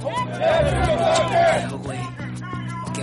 ¿Qué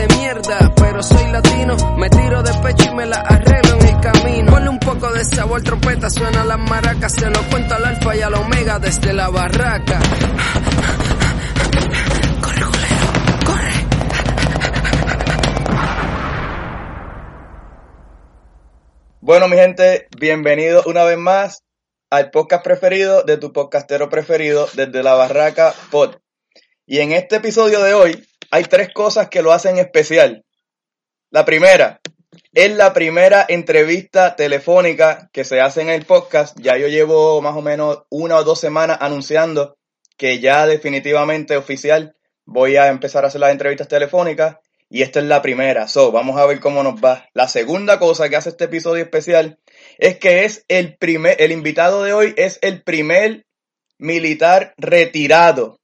de mierda, pero soy latino, me tiro de pecho y me la arreglo en el camino. Ponle un poco de sabor, trompeta, suena las maracas, se lo cuento al alfa y al omega desde la barraca. Corre, culero, corre. Bueno, mi gente, bienvenidos una vez más al podcast preferido de tu podcastero preferido desde la Barraca Pod. Y en este episodio de hoy hay tres cosas que lo hacen especial. La primera, es la primera entrevista telefónica que se hace en el podcast. Ya yo llevo más o menos una o dos semanas anunciando que ya definitivamente oficial voy a empezar a hacer las entrevistas telefónicas y esta es la primera. So, vamos a ver cómo nos va. La segunda cosa que hace este episodio especial es que es el primer, el invitado de hoy es el primer militar retirado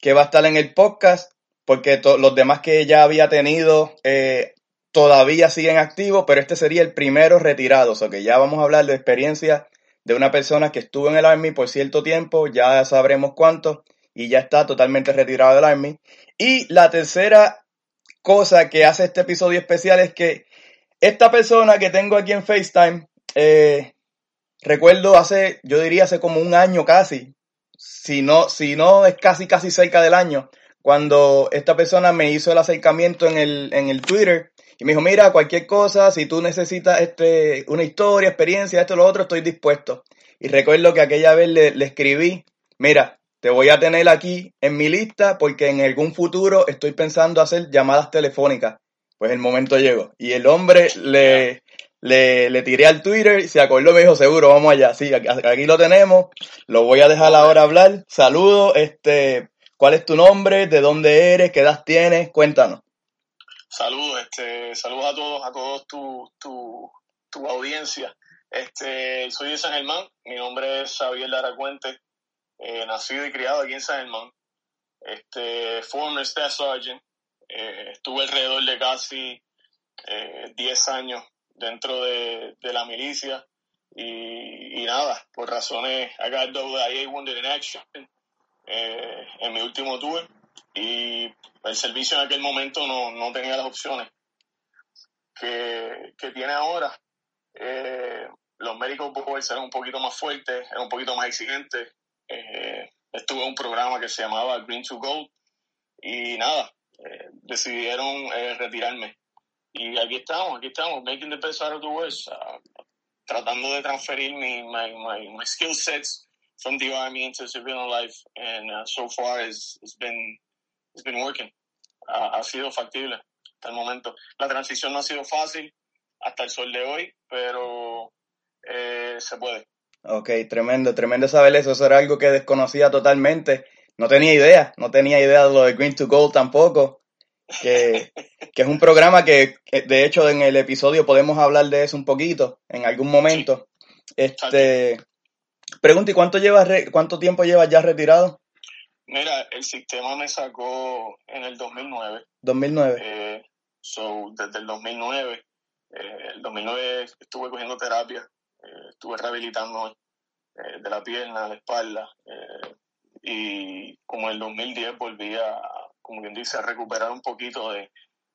que va a estar en el podcast porque los demás que ya había tenido eh, todavía siguen activos, pero este sería el primero retirado. O sea que ya vamos a hablar de experiencia de una persona que estuvo en el Army por cierto tiempo, ya sabremos cuánto, y ya está totalmente retirado del Army. Y la tercera cosa que hace este episodio especial es que esta persona que tengo aquí en FaceTime, eh, recuerdo hace, yo diría hace como un año casi, si no, si no es casi casi cerca del año, cuando esta persona me hizo el acercamiento en el, en el Twitter y me dijo, mira, cualquier cosa, si tú necesitas este, una historia, experiencia, esto, lo otro, estoy dispuesto. Y recuerdo que aquella vez le, escribí, mira, te voy a tener aquí en mi lista porque en algún futuro estoy pensando hacer llamadas telefónicas. Pues el momento llegó. Y el hombre le, le, le tiré al Twitter, se acordó, me dijo, seguro, vamos allá. Sí, aquí, aquí lo tenemos. Lo voy a dejar ahora hablar. Saludos, este, ¿cuál es tu nombre? ¿De dónde eres? ¿Qué edad tienes? Cuéntanos. Saludos, este, saludos a todos, a todos tu, tu, tu audiencia. Este, soy de San Germán, mi nombre es Xavier Lara Cuente, eh, nacido y criado aquí en San Germán. Este, former Staff Sergeant, eh, estuve alrededor de casi eh, 10 años dentro de, la milicia y, nada, por razones, I got Wounded in Action eh, en mi último tour y el servicio en aquel momento no, no tenía las opciones que, que tiene ahora. Eh, los médicos boards eran un poquito más fuertes, eran un poquito más exigentes. Eh, estuve en un programa que se llamaba Green to Gold y nada, eh, decidieron eh, retirarme. Y aquí estamos, aquí estamos, making the best out of the worst, uh, tratando de transferir mi, my, my, my skill sets from the army into civilian life and uh, so far it's, it's been it's been working. Uh, ha sido factible hasta el momento. La transición no ha sido fácil hasta el sol de hoy, pero eh, se puede. Ok, tremendo, tremendo saber eso. Eso era algo que desconocía totalmente. No tenía idea, no tenía idea de lo de Green to Gold tampoco. Que, que es un programa que, que, de hecho, en el episodio podemos hablar de eso un poquito, en algún momento. Este, pregunta, ¿y cuánto, llevas cuánto tiempo llevas ya retirado? Mira, el sistema me sacó en el 2009. 2009. Eh, so, desde el 2009, eh, el 2009 estuve cogiendo terapia, eh, estuve rehabilitando eh, de la pierna, de la espalda, eh, y como en el 2010 volví a, como quien dice, a recuperar un poquito de,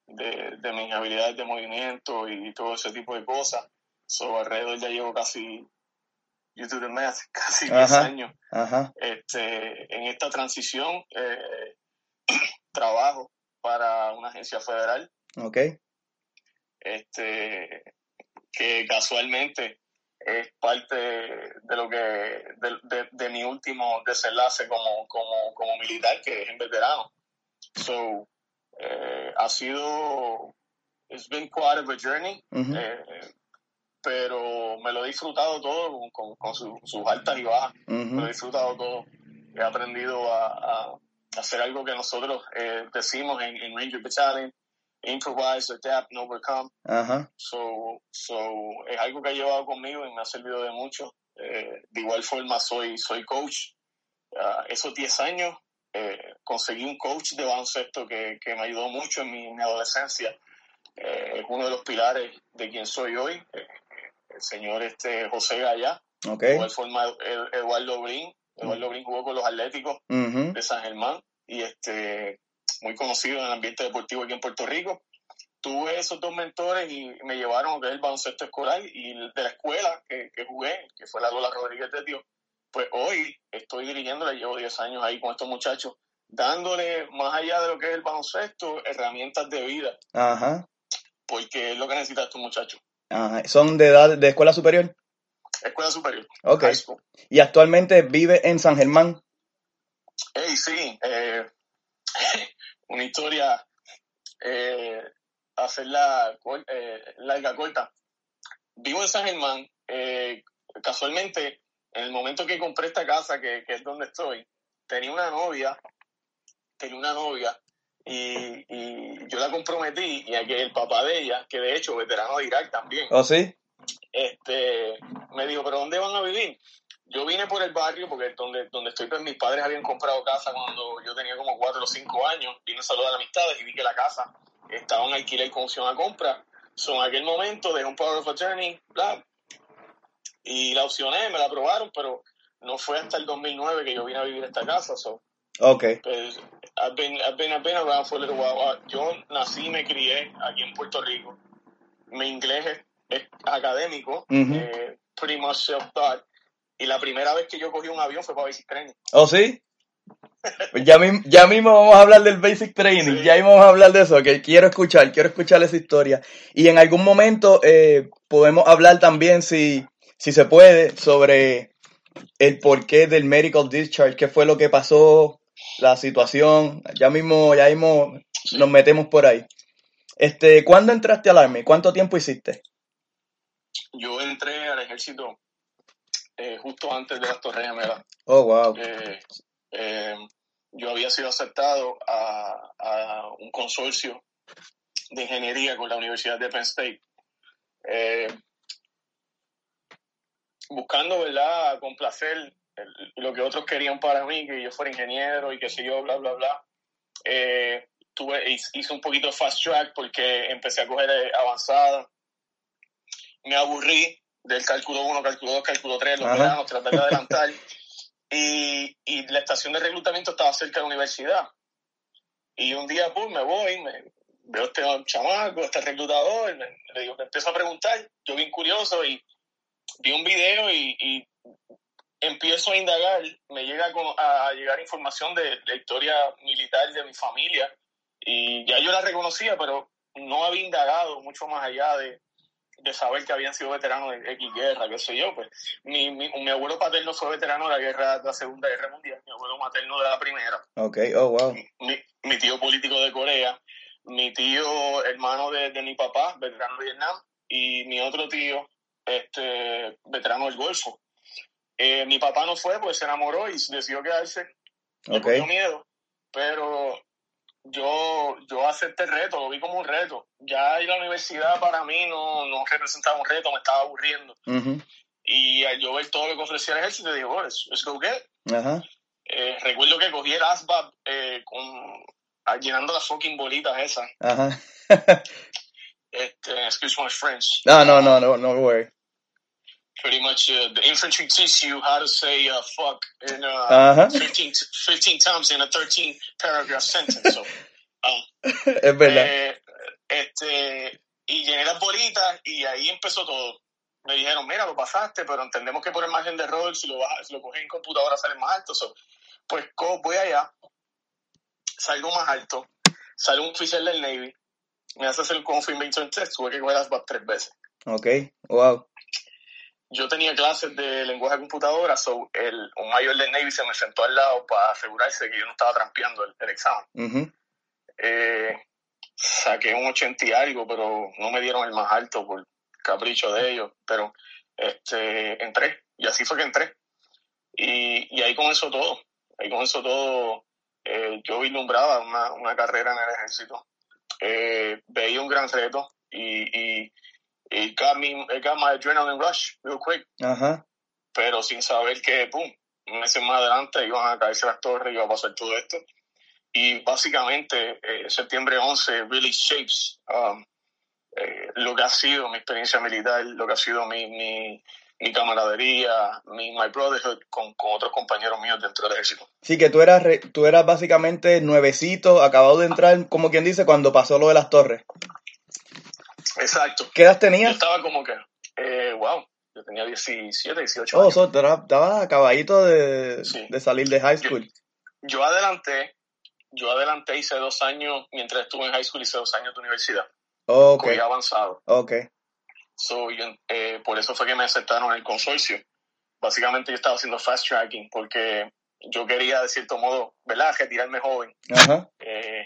de, de mis habilidades de movimiento y todo ese tipo de cosas. So, alrededor ya llevo casi, do the math, casi 10 Ajá. años Ajá. este, en esta transición eh, trabajo para una agencia federal Ok. este, que casualmente es parte de lo que de, de- de mi último desenlace como, como, como militar que es en veterano so eh, ha sido it's been quite of a journey eh, pero me lo he disfrutado todo con, con, sus altas y bajas. Me lo he disfrutado todo. He aprendido a, a hacer algo que nosotros eh, decimos en, en Ranger Battalion, improvise, adapt, and overcome. So, so, es algo que ha llevado conmigo y me ha servido de mucho. Eh, de igual forma, soy, soy coach. Uh, esos 10 años eh, conseguí un coach de baloncesto que, que me ayudó mucho en mi, adolescencia. Eh, es uno de los pilares de quien soy hoy, el señor este José Gaya. De igual forma, Eduardo Brin. Eduardo Brin jugó con los Atléticos de San Germán y este muy conocido en el ambiente deportivo aquí en Puerto Rico. Tuve esos dos mentores y me llevaron a ver el baloncesto escolar y de la escuela que, que jugué, que fue la Lola Rodríguez de Dios, pues hoy estoy dirigiéndola, llevo 10 años ahí con estos muchachos, dándole, más allá de lo que es el baloncesto, herramientas de vida. Ajá. Porque es lo que necesita estos muchachos. Ajá. ¿Son de edad de escuela superior? Escuela superior. Ok. ¿Y actualmente vive en San Germán? Hey, sí. Eh, una historia, eh, hacerla eh, larga, corta. Vivo en San Germán. Eh, casualmente, en el momento que compré esta casa, que, es donde estoy, tenía una novia, tenía una novia, y, yo la comprometí, y aquí el papá de ella, que de hecho veterano de Irak también. ¿Oh, sí? Este, me dijo, ¿pero dónde van a vivir? yo vine por el barrio porque donde, donde estoy, pues mis padres habían comprado casa cuando yo tenía como cuatro o cinco años. Vine a saludar a amistades y vi que la casa estaba en alquiler con opción a compra. So, en aquel momento dejé un power of attorney, bla, y la opcioné, me la aprobaron, pero no fue hasta el 2009 que yo vine a vivir esta casa. So, ok. Pues, I've been, I've been, I've been around for a little while. Ah, yo nací y me crié aquí en Puerto Rico. Mi inglés es, académico, eh, pretty much self-taught y la primera vez que yo cogí un avión fue para Basic Training. ¿Oh, sí? Ya, ya mismo vamos a hablar del Basic Training, ya mismo vamos a hablar de eso, que quiero escuchar, quiero escuchar esa historia. Y en algún momento eh, podemos hablar también, si, si se puede, sobre el porqué del medical discharge, qué fue lo que pasó, la situación. Ya mismo, ya mismo nos metemos por ahí. Este, ¿Cuándo entraste al Army? ¿Cuánto tiempo hiciste? Yo entré al ejército eh, justo antes de las Torres Gemelas. Oh, wow. Eh, eh, yo había sido aceptado a, un consorcio de ingeniería con la Universidad de Penn State. buscando, ¿verdad?, complacer lo que otros querían para mí, que yo fuera ingeniero y que sé yo, bla, bla, bla. tuve, hice un poquito fast track porque empecé a coger avanzada. Me aburrí del cálculo 1, cálculo 2, cálculo 3, los veranos, tratar de adelantar. y, y, la estación de reclutamiento estaba cerca de la universidad. Y un día, pues, me voy, me, veo este chamaco, este reclutador, le digo, me empiezo a preguntar, yo bien curioso y vi un video y, y empiezo a indagar, me llega a, llegar información de la historia militar de mi familia y ya yo la reconocía, pero no había indagado mucho más allá de, de saber que habían sido veteranos de X guerra, qué sé yo, pues mi, mi, mi, abuelo paterno fue veterano de la guerra de la Segunda Guerra Mundial, mi abuelo materno de la Primera. Ok, oh wow. Mi, mi tío político de Corea, mi tío hermano de, de, mi papá, veterano de Vietnam, y mi otro tío, este, veterano del Golfo. Eh, mi papá no fue, pues se enamoró y decidió quedarse. Le okay. miedo, pero yo, yo acepté el reto, lo vi como un reto. Ya ir a la universidad para mí no, no representaba un reto, me estaba aburriendo. Y al yo ver todo lo que ofrecía el ejército, dije, oh, let's, go get eh, recuerdo que cogí el ASVAB eh, con, ah, llenando las fucking bolitas esas. Ajá. este, excuse my French. No, no, no, no, no worry. Pretty much, uh, the infantry teach you how to say uh, fuck in uh, 15, 15 times in a 13 paragraph sentence. So, uh, es verdad. Eh, este, y llené las bolitas y ahí empezó todo. Me dijeron, mira, lo pasaste, pero entendemos que por el margen de error, si lo, bajas, si lo coges en computadora, sale más alto. So, pues voy allá, salgo más alto, sale un oficial del Navy, me hace hacer el confirmation test, tuve que coger las tres veces. Ok, wow yo tenía clases de lenguaje de computadora, so el, un mayor del Navy se me sentó al lado para asegurarse que yo no estaba trampeando el, examen. eh, saqué un 80 y algo, pero no me dieron el más alto por capricho de ellos, pero este, entré, y así fue que entré. Y, y ahí comenzó todo, ahí comenzó todo, eh, yo vislumbraba una, una carrera en el ejército, eh, veía un gran reto y, y it got me, it got my adrenaline rush real quick, Ajá. pero sin saber que, pum, meses más adelante iban a caerse las torres, iba a pasar todo esto. Y básicamente, eh, septiembre 11 really shapes um, eh, lo que ha sido mi experiencia militar, lo que ha sido mi, mi, mi camaradería, mi my brotherhood con, con otros compañeros míos dentro del ejército. Sí, que tú eras, tú eras básicamente nuevecito, acabado de entrar, como quien dice, cuando pasó lo de las torres. Exacto. ¿Qué edad Yo tenías? estaba como que, eh, wow, yo tenía 17, 18 Oh, años. so, tú eras- estabas acabadito de, Sí. de salir de high school. Yo adelanté, yo adelanté, hice dos años, mientras estuve en high school, hice dos años de universidad. Ok, Cogí avanzado. ok. So, yo, eh, por eso fue que me aceptaron en el consorcio. Básicamente yo estaba haciendo fast tracking porque yo quería, de cierto modo, ¿verdad?, retirarme joven. Ajá. Eh,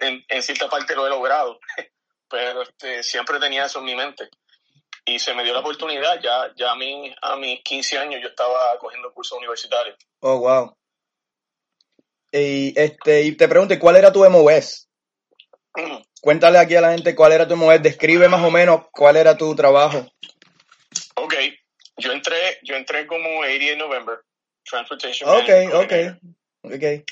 en, en cierta parte lo he logrado, pero este, siempre tenía eso en mi mente. Y se me dio la oportunidad, ya, ya a, mí, a mis 15 años yo estaba cogiendo cursos universitarios. Oh, wow. Y, este, y te pregunto, ¿cuál era tu MOS? Cuéntale aquí a la gente cuál era tu MOS. Describe más o menos cuál era tu trabajo. Ok, yo entré, yo entré como 88 November, Transportation Ok, ok, ok.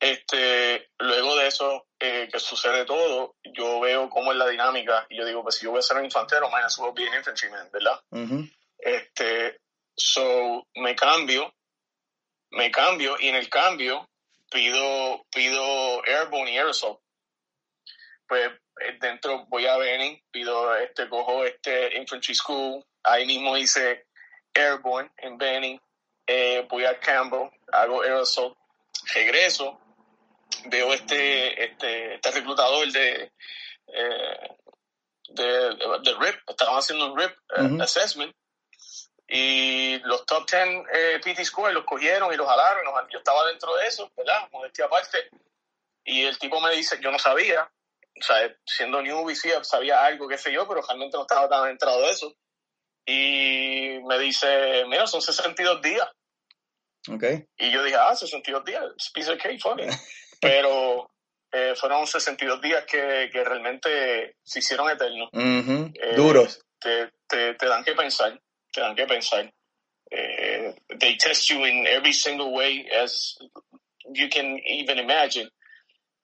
Este, luego de eso, eh, que sucede todo, yo veo cómo es la dinámica y yo digo, pues si yo voy a ser un infantero, mañana subo bien infantryman, ¿verdad? Este, so, me cambio, me cambio y en el cambio pido, pido Airborne y Aerosol. Pues eh, dentro voy a Benning, pido, este, cojo este Infantry School, ahí mismo hice Airborne en Benning, eh, voy a Campbell, hago Aerosol, regreso, veo este, este, este reclutador de, eh, de, de RIP, estaban haciendo un RIP eh, Ujú. assessment y los top 10 eh, PT Score los cogieron y los jalaron. los- yo estaba dentro de eso, ¿verdad? Modestia aparte. Y el tipo me dice, yo no sabía, o sea, siendo newbie, sí, sabía algo, qué sé yo, pero realmente no estaba tan entrado de eso. Y me dice, mira, son 62 días. Ok. Y yo dije, ah, 62 días, piece of cake, it. Pero eh, fueron 62 días que, que realmente se hicieron eternos. Eh, Duros. Te, te, te dan que pensar, te dan que pensar. Eh, they test you in every single way as you can even imagine.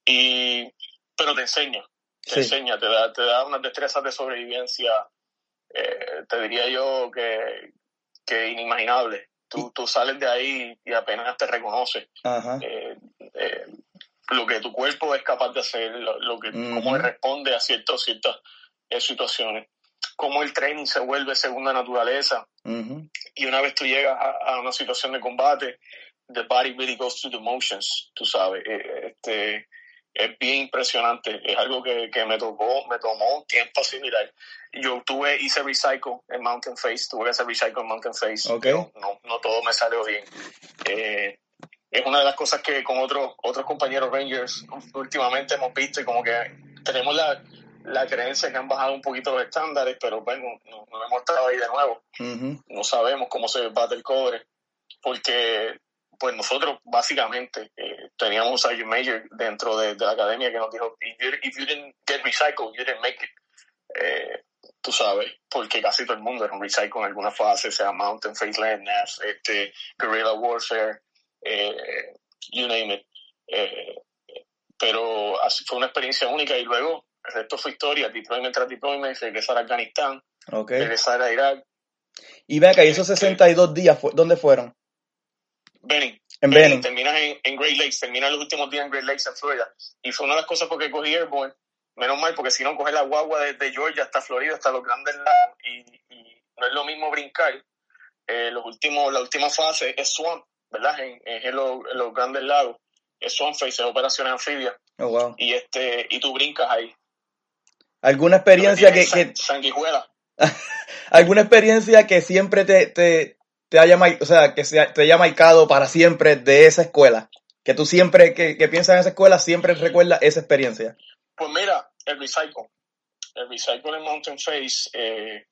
Y, pero te enseña, te Sí. enseña, te da, te da unas destrezas de sobrevivencia, eh, te diría yo que, que inimaginable. Tú, tú sales de ahí y apenas te reconoces Ajá. eh, lo que tu cuerpo es capaz de hacer, lo, lo que, Ujú. cómo responde a ciertas, ciertas eh, situaciones, cómo el training se vuelve segunda naturaleza Ujú. y una vez tú llegas a, a una situación de combate, the body really goes through the motions, tú sabes, eh, este, es bien impresionante, es algo que, que me tocó, me tomó un tiempo asimilar. Yo tuve, hice recycle en Mountain Face, tuve que hacer recycle en Mountain Face, Ok. pero no, no todo me salió bien. Eh, es una de las cosas que con otros otros compañeros Rangers últimamente hemos visto y como que tenemos la, la creencia que han bajado un poquito los estándares, pero bueno, no, no hemos estado ahí de nuevo no sabemos cómo se bate el cobre, porque pues nosotros básicamente eh, teníamos un sergeant major dentro de, de la academia que nos dijo, if you, if you didn't get recycled, you didn't make it. Eh, tú sabes, porque casi todo el mundo era un recycle en alguna fase, sea Mountain, Face Land, NAS, este, Guerrilla Warfare, eh, you name it. Eh, pero así fue una experiencia única y luego el resto fue historia, deployment tras deployment, regresar a Afganistán, Ok. regresar a Irak, Y ven acá, ¿y esos 62 días, fu- dónde fueron? Benning. En Benning, Benning. Terminas en, en Great Lakes, terminas los últimos días en Great Lakes, en Florida. Y fue una de las cosas porque cogí Airborne. Menos mal, porque si no, coger la guagua desde Georgia hasta Florida, hasta los grandes lagos. Y, y no es lo mismo brincar. Eh, los últimos, la última fase es Swamp, ¿verdad? En, en los, en los grandes lagos. Es Swamp Face, es operaciones anfibias. Oh, wow. Y, este, y tú brincas ahí. ¿Alguna experiencia que, que, san- Sanguijuela. alguna experiencia que siempre te, te, te haya, o sea, que sea- te haya marcado para siempre de esa escuela? Que tú siempre, que, que piensas en esa escuela, siempre recuerdas esa experiencia. Pues mira, el recycle. el recycle en Mountain Face, eh,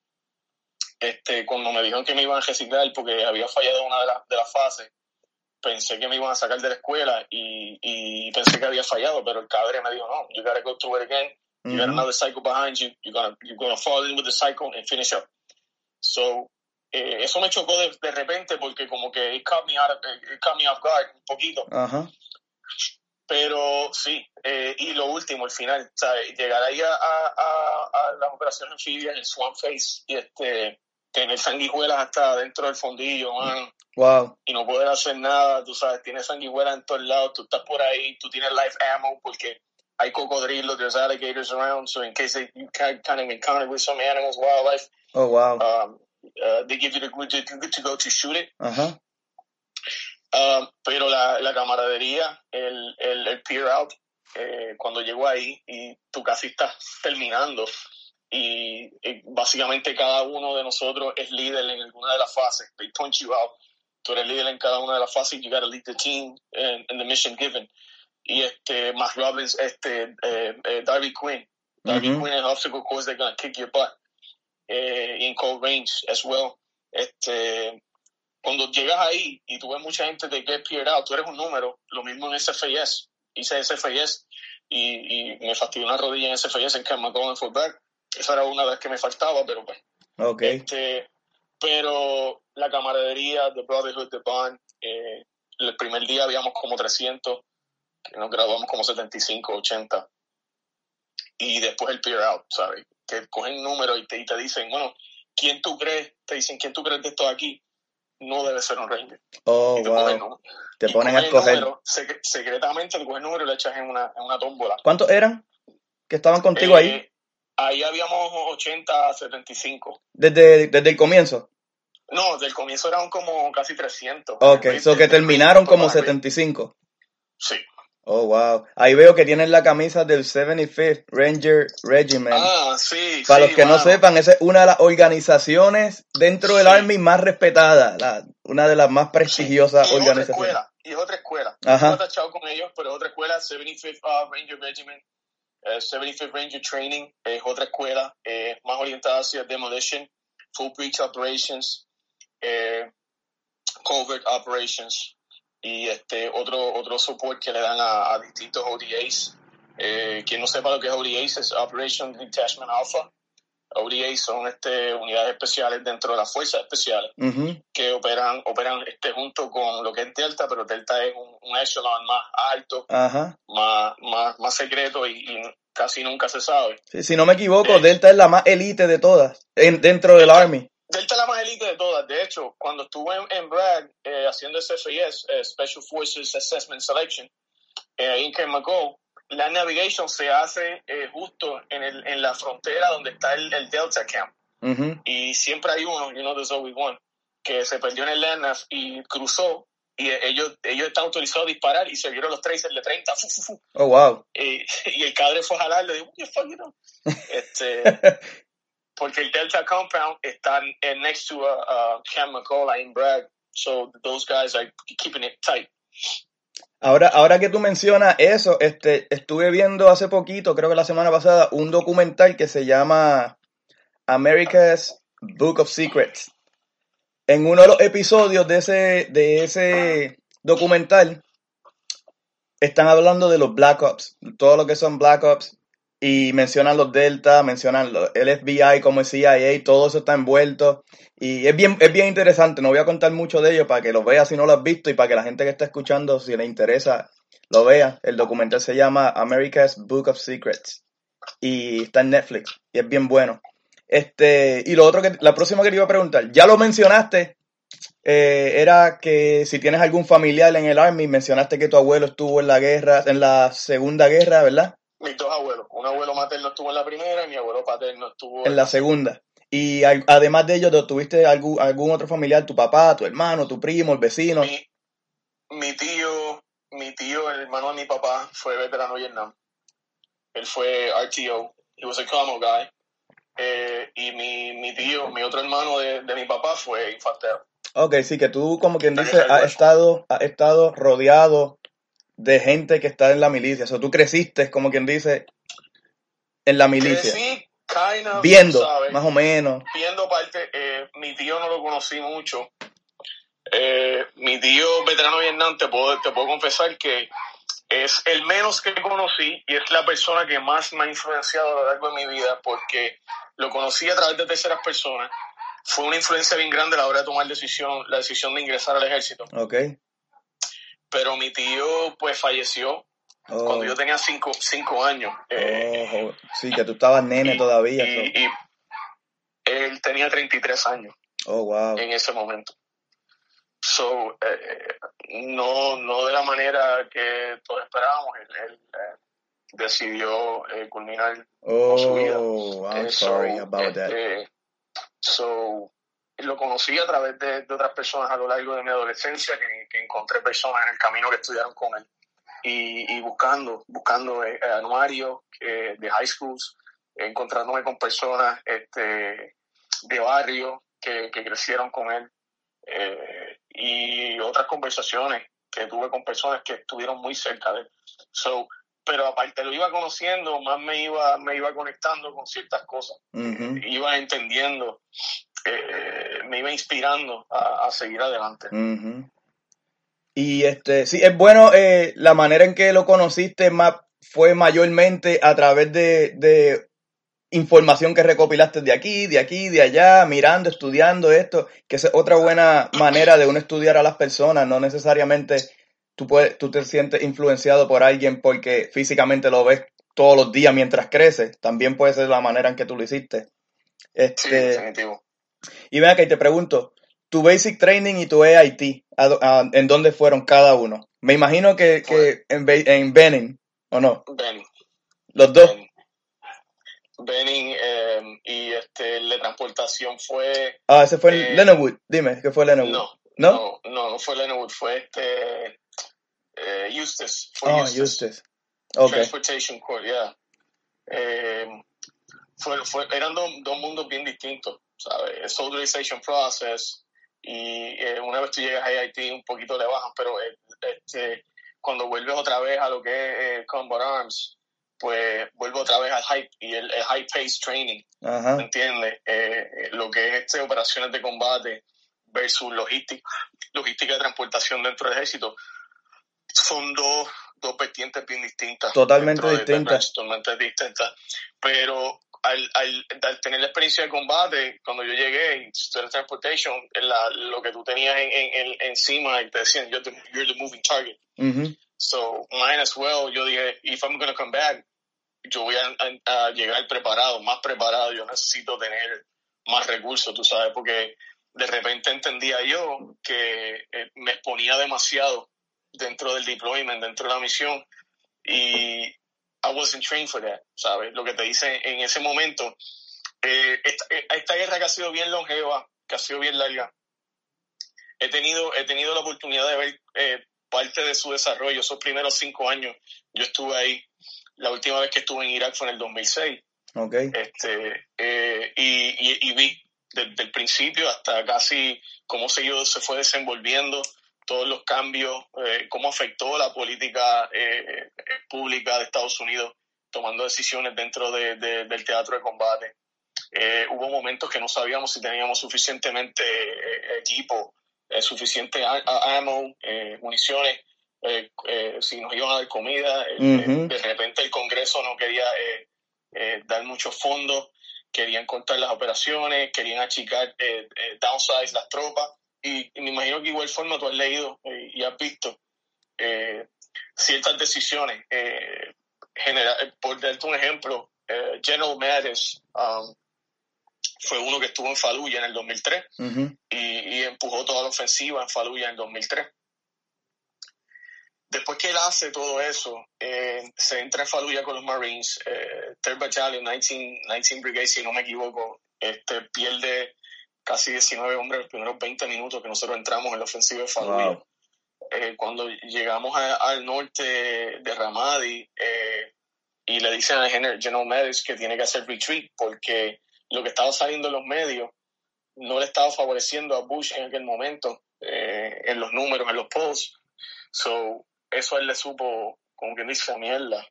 este, cuando me dijeron que me iban a reciclar porque había fallado una de, las de las fases, pensé que me iban a sacar de la escuela y, y pensé que había fallado, pero el cadre me dijo, no, you gotta go through it again, you got another cycle behind you, you're gonna, you're gonna fall in with the cycle and finish up. So, eh, eso me chocó de, de, repente porque como que it caught me, out of, it caught me off guard un poquito. Ajá. Pero sí, eh, y lo último, el final, ¿sabes? Llegar ahí a, a, a, a las operaciones anfibias en Swamp Face y este, tener sanguijuelas hasta dentro del fondillo, man. Wow. Y no poder hacer nada, tú sabes, tienes sanguijuelas en todos lados, tú estás por ahí, tú tienes life ammo porque hay cocodrilos, there's alligators around, so in case they, you kind of encounter with some animals, wildlife, Oh, wow. um, uh, they give you the good to, to go to shoot it. Ajá. Um, pero la, la camaradería, el, el, el peer out, eh, cuando llegó ahí y tú casi estás terminando y, y, básicamente cada uno de nosotros es líder en alguna de las fases. They point you out. Tú eres líder en cada una de las fases. You gotta lead the team in, in the mission given. Y este, Matt Robbins, este, eh, eh, Darby Quinn. Darby. Quinn en obstacle course, they're gonna kick your butt. Eh, y en cold range as well. Este, cuando llegas ahí y tú ves mucha gente de get peered out, tú eres un número, lo mismo en SFIS. Hice SFIS y, y me fastidió una rodilla en SFIS en Camp McGowan fullback. Esa era una de las que me faltaba, pero pues. Ok. Este, pero la camaradería, the brotherhood, the bond, eh, el primer día habíamos como 300, que nos graduamos como 75, 80. Y después el peer out, ¿sabes? Que cogen números y te, y te dicen, bueno, ¿quién tú crees? Te dicen, ¿quién tú crees de esto aquí? No debe ser un Ranger. Oh, y te wow. ¿no? Te Y ponen a escoger. número, sec- secretamente te cogen el número y lo echas en una, en una tómbola. ¿Cuántos eran que estaban contigo? Eh, ahí habíamos 80 a 75. Desde, desde el comienzo. No, del comienzo eran como casi 300. Ok, Desde- so que desde- terminaron como para- 75. Sí. Oh, wow. Ahí veo que tienen la camisa del 75th Ranger Regiment. Ah, sí. Para sí, los que no mano. sepan, esa es una de las organizaciones dentro del Sí. Army más respetada, la- una de las más prestigiosas y es otra organizaciones. escuela, y es otra escuela. Ajá. No he tachado con ellos, pero es otra escuela, 75th uh, Ranger Regiment, 75th Ranger Training, es otra escuela, eh, más orientada hacia demolition, full breach operations, eh, covert operations, y este otro otro support que le dan a, a distintos ODAs. Eh, quien no sepa lo que es ODAs es Operation Detachment Alpha. ODAs son este, unidades especiales dentro de las fuerzas especiales que operan operan este junto con lo que es Delta, pero Delta es un, un echelon más alto, más, más, más secreto y, y casi nunca se sabe. Sí, si no me equivoco, Eh. Delta es la más elite de todas en, dentro del Army. Delta es la más elite de todas. De hecho, cuando estuve en, en Bragg eh, haciendo SFIS, eh, Special Forces Assessment Selection, ahí en McGill, la navigation se hace eh, justo en, el, en la frontera donde está el, el Delta Camp. Ujú. y siempre hay uno, you know, there's always one, que se perdió en el landmass y cruzó y ellos, ellos están autorizados a disparar y se vieron los tracers de 30, fu, fu, fu, Oh, wow. y, y el cadre fue a jalar, le dijo, what fuck, you know? Este, porque el Delta Compound está eh, next to a, a Camp McCall in Bragg, so those guys are keeping it tight. Ahora, ahora que tú mencionas eso, este, estuve viendo hace poquito, creo que la semana pasada, un documental que se llama America's Book of Secrets. En uno de los episodios de ese, de ese documental, están hablando de los Black Ops, todo lo que son Black Ops, y mencionan los Delta, mencionan el FBI como el CIA, todo eso está envuelto. Y es bien, es bien interesante, no voy a contar mucho de ello para que lo veas si no lo has visto y para que la gente que está escuchando, si le interesa, lo vea. El documental se llama America's Book of Secrets y está en Netflix y es bien bueno. Este, y lo otro que, la próxima que te iba a preguntar, ya lo mencionaste, eh, era que si tienes algún familiar en el Army, mencionaste que tu abuelo estuvo en la guerra, en la segunda guerra, ¿verdad? Mis dos abuelos, un abuelo materno estuvo en la primera y mi abuelo paterno estuvo En la segunda. Y al- además de ello, ¿tuviste algún, algún otro familiar, tu papá, tu hermano, tu primo, el vecino? Mi, mi tío, mi tío, el hermano de mi papá, fue veterano de Vietnam. Él fue RTO. He was a commo guy. Eh, y mi, mi tío, mi otro hermano de, de mi papá fue infantero. Ok, sí, que tú, como quien dice, has estado, has estado rodeado de gente que está en la milicia. O sea, tú creciste, como quien dice, en la milicia. Crecí, Kind of, Viendo, ¿sabes? más o menos. Viendo parte, eh, mi tío no lo conocí mucho. Eh, mi tío veterano Vietnam, te puedo, te puedo confesar que es el menos que conocí y es la persona que más me ha influenciado a lo largo de mi vida porque lo conocí a través de terceras personas. Fue una influencia bien grande a la hora de tomar decisión, la decisión de ingresar al ejército. Ok. Pero mi tío pues falleció Oh, cuando yo tenía cinco, cinco años. Eh, oh, sí, que tú estabas nene y- todavía. y- so- y él tenía 33 años. Oh, wow. en ese momento. So, eh, no, no de la manera que todos esperábamos, él, él, eh, decidió eh, culminar su vida. Oh, I'm sorry so, about that. este, so, lo conocí a través de, de otras personas a lo largo de mi adolescencia, que, que encontré personas en el camino que estudiaron con él. Y, y buscando, buscando eh, anuarios eh, de high schools, encontrándome con personas este, de barrio que, que crecieron con él. eh, y otras conversaciones que tuve con personas que estuvieron muy cerca de él. So, pero aparte lo iba conociendo, más me iba, me iba conectando con ciertas cosas iba entendiendo, eh, me iba inspirando a, a seguir adelante. Y este, sí, es bueno, eh, la manera en que lo conociste más, fue mayormente a través de, de información que recopilaste de aquí, de aquí, de allá, mirando, estudiando esto, que es otra buena manera de uno estudiar a las personas, no necesariamente tú, puedes, tú te sientes influenciado por alguien porque físicamente lo ves todos los días mientras creces, también puede ser la manera en que tú lo hiciste. Sí, Este, definitivo. y ven acá y te pregunto, tu Basic Training y tu AIT, ¿a do- a- ¿en dónde fueron cada uno? Me imagino que, que en, en Benin, ¿o no? Benning. Los dos. Benning. Benning, eh, y este, el de transportación fue. Ah, ese fue Eh. Dime, ¿qué fue Lennowood? No, ¿No? no, no, no fue Lennowood, fue este. eh, Eustace. Fue Ah, Eustace. Eustace. Ok. Transportation Court, yeah. Eh, fue, fue, eran dos, dos mundos bien distintos, ¿sabes? Soldierization Process y eh, una vez tú llegas a AIT un poquito le bajan, pero eh, este, cuando vuelves otra vez a lo que es eh, Combat Arms, pues vuelve otra vez al hype y el, el high pace training, ¿me entiendes? Eh, lo que es este, operaciones de combate versus logística, logística de transportación dentro del ejército, son dos, dos vertientes bien distintas. Totalmente de- distintas. Totalmente distintas. Pero al, al, al tener la experiencia de combate, cuando yo llegué, Student Transportation, la- lo que tú tenías en, en- en- encima y te decían, you're the, you're the moving target. So, might as well, yo dije, if I'm going to come back, yo voy a, a- a llegar preparado, más preparado, yo necesito tener más recursos, tú sabes, porque de repente entendía yo que eh, me exponía demasiado dentro del deployment, dentro de la misión, y I wasn't trained for that, ¿sabes? Lo que te dice en ese momento, eh, esta, eh, esta guerra que ha sido bien longeva, que ha sido bien larga, he tenido, he tenido la oportunidad de ver eh, parte de su desarrollo, esos primeros cinco años, yo estuve ahí, la última vez que estuve en Irak fue en el 2006, Ok. este, eh, y, y- y vi desde el principio hasta casi cómo se, se fue desenvolviendo todos los cambios, eh, cómo afectó la política eh, pública de Estados Unidos tomando decisiones dentro de- de- del teatro de combate. Eh, hubo momentos que no sabíamos si teníamos suficientemente equipo, suficiente ammo, municiones, si nos iban a dar comida. de repente el Congreso no quería dar muchos fondos, querían cortar las operaciones, querían achicar, downsize las tropas. Y, y me imagino que igual forma tú has leído eh, y has visto eh, ciertas decisiones. Eh, genera- eh, por darte un ejemplo, General Mattis um, fue uno que estuvo en Fallujah en el 2003 Ujú. y, y empujó toda la ofensiva en Fallujah en el 2003. Después que él hace todo eso, se entra en Fallujah con los Marines, 3rd Battalion, 19, 19 Brigade, si no me equivoco, este, pierde casi 19 hombres los primeros 20 minutos que nosotros entramos en la ofensiva de Fallujah. Wow. Eh, cuando llegamos a- al norte de Ramadi eh, y le dicen a General, Mattis que tiene que hacer retreat porque lo que estaba saliendo en los medios no le estaba favoreciendo a Bush en aquel momento eh, en los números, en los polls. So, eso a él le supo, como quien dice, a mierda.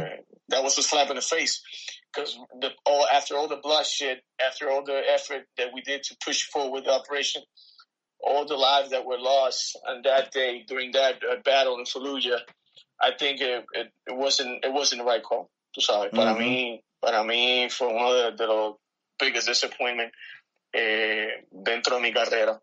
Eh, that was a slap in the face. Because all after all the bloodshed, after all the effort that we did to push forward the operation, all the lives that were lost on that day during that uh, battle in Fallujah, I think it, it, it, wasn't it wasn't the right call. Tú sabes, mm -hmm. para mí para mí fue uno de, de los biggest disappointment eh, dentro de mi carrera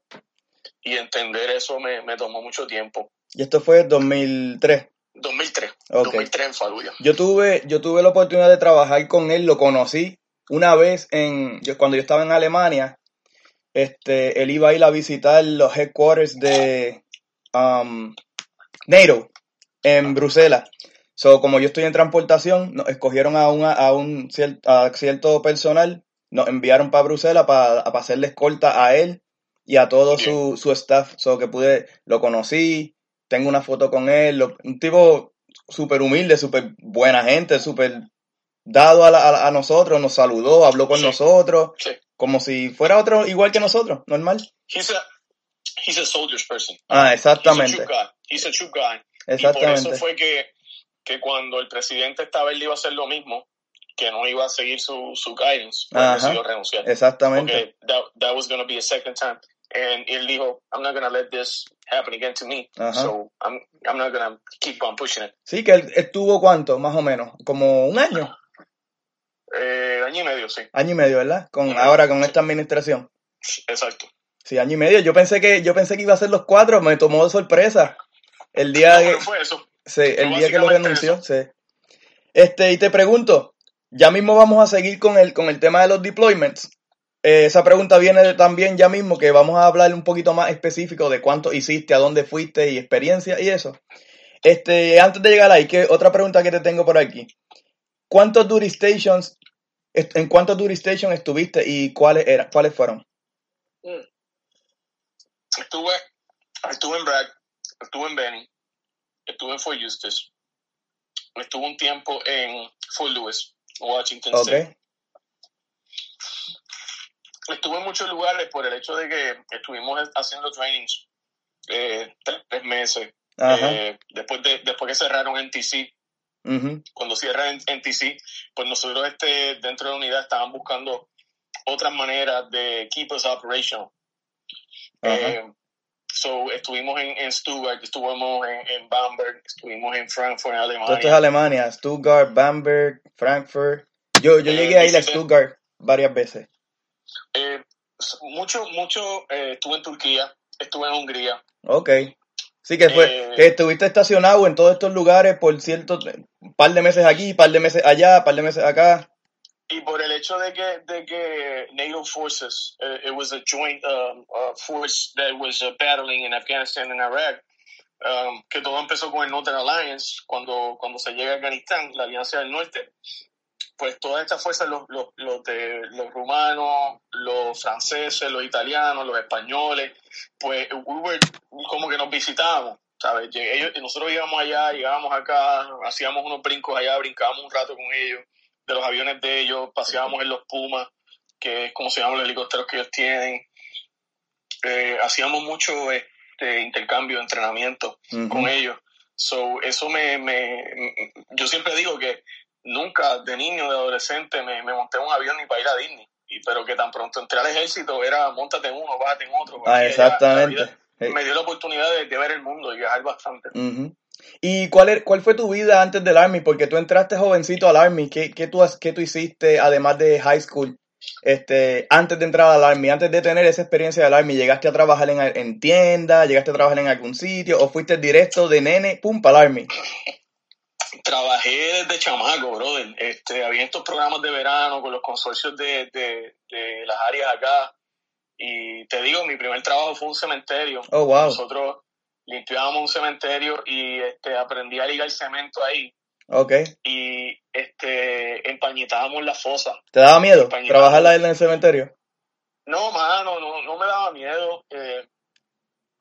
y entender eso me, me tomó mucho tiempo. ¿Y esto fue 2003? 2003, okay. 2003 en Fallujah. Yo tuve, yo tuve la oportunidad de trabajar con él, lo conocí una vez en, yo, cuando yo estaba en Alemania, este, él iba a ir a visitar los headquarters de um, NATO en Bruselas. So, como yo estoy en transportación, nos escogieron a, una, a un cierto, a cierto personal, nos enviaron para Bruselas para, para hacerle escolta a él y a todo su, su staff. So, que pude, lo conocí, tengo una foto con él, un tipo súper humilde, súper buena gente, súper dado a, la, a, nosotros, nos saludó, habló con sí. nosotros, Sí. como si fuera otro igual que nosotros, normal. He's a, he's a soldier's person. Ah, He's a exactamente. He's a true guy. Y por eso exactamente. fue que, que cuando el presidente estaba, él iba a hacer lo mismo, que no iba a seguir su, su guidance, pues decidió renunciar. Exactamente. Porque that, that was going to be a second time. And él dijo, I'm not going to let this happen again to me. Ajá. So I'm, I'm not going to keep on pushing it. Sí, que él estuvo cuánto, más o menos, como un año, Eh, año y medio, sí. año y medio, ¿verdad? Con ahora con Sí. esta administración. Exacto. Sí, año y medio. Yo pensé que yo pensé que iba a ser los cuatro, me tomó de sorpresa el día No, que fue eso. sí, el día que lo renunció, sí. Este, y te pregunto, ya mismo vamos a seguir con el con el tema de los deployments. Eh, esa pregunta viene de- también ya mismo que vamos a hablar un poquito más específico de cuánto hiciste, a dónde fuiste y experiencia y eso. Este, antes de llegar ahí, que otra pregunta que te tengo por aquí. ¿Cuántos duty stations en cuántos duty stations estuviste y cuáles eran, cuáles fueron? Estuve, estuve en Bragg, estuve en Benny, estuve en Fort Eustis, estuve un tiempo en Fort Lewis, Washington State. Estuve en muchos lugares por el hecho de que estuvimos haciendo trainings eh, tres, meses. Eh, después, de, después que cerraron NTC, ujú, cuando cierran NTC, pues nosotros este, dentro de la unidad estaban buscando otras maneras de keep us operational. Eh, so, estuvimos en, en Stuttgart, estuvimos en, en Bamberg, estuvimos en Frankfurt, en Todo esto es Alemania. Alemania, Stuttgart, Bamberg, Frankfurt. Yo, yo Eh, llegué a ir a Stuttgart varias veces. Eh, mucho, mucho, eh, estuve en Turquía, estuve en Hungría. Ok. Sí que fue, Eh, que estuviste estacionado en todos estos lugares por cierto, un par de meses aquí, par de meses allá, par de meses acá. Y por el hecho de que, de que NATO forces, uh, it was a joint um, uh, force that was uh, battling in Afghanistan and Iraq, um, que todo empezó con el Northern Alliance, cuando, cuando se llega a Afganistán, la Alianza del Norte, pues todas estas fuerzas, los, los, los, de, los rumanos, los franceses, los italianos, los españoles, pues we were, como que nos visitábamos. ¿Sabes? Ellos, nosotros íbamos allá, llegábamos acá, hacíamos unos brincos allá, brincábamos un rato con ellos de los aviones de ellos, paseábamos en los Pumas, que es como se llaman los helicópteros que ellos tienen. Eh, hacíamos mucho este, intercambio, entrenamiento con ellos. So, eso me, me, yo siempre digo que nunca de niño, de adolescente, me, me monté en un avión ni para ir a Disney. Y, pero que tan pronto entré al ejército era montate en uno, bájate en otro. Ah, exactamente. vida. Me dio la oportunidad de, de ver el mundo y viajar bastante. Ujú. ¿Y cuál, er- cuál fue tu vida antes del Army? Porque tú entraste jovencito al Army. ¿Qué, qué, tú, qué tú hiciste además de high school? Este, antes de entrar al Army, antes de tener esa experiencia del Army, ¿llegaste a trabajar en, en tienda? ¿Llegaste a trabajar en algún sitio? ¿O fuiste directo de nene, pum, para el Army? Trabajé desde chamaco, brother. Este, había estos programas de verano con los consorcios de, de, de las áreas acá. Y te digo, mi primer trabajo fue un cementerio. Oh, wow. Nosotros limpiábamos un cementerio y este, aprendí a ligar cemento ahí. Ok. Y este, empañetábamos la fosa. ¿Te daba miedo trabajar en el cementerio? No, mano, no, no me daba miedo. Eh,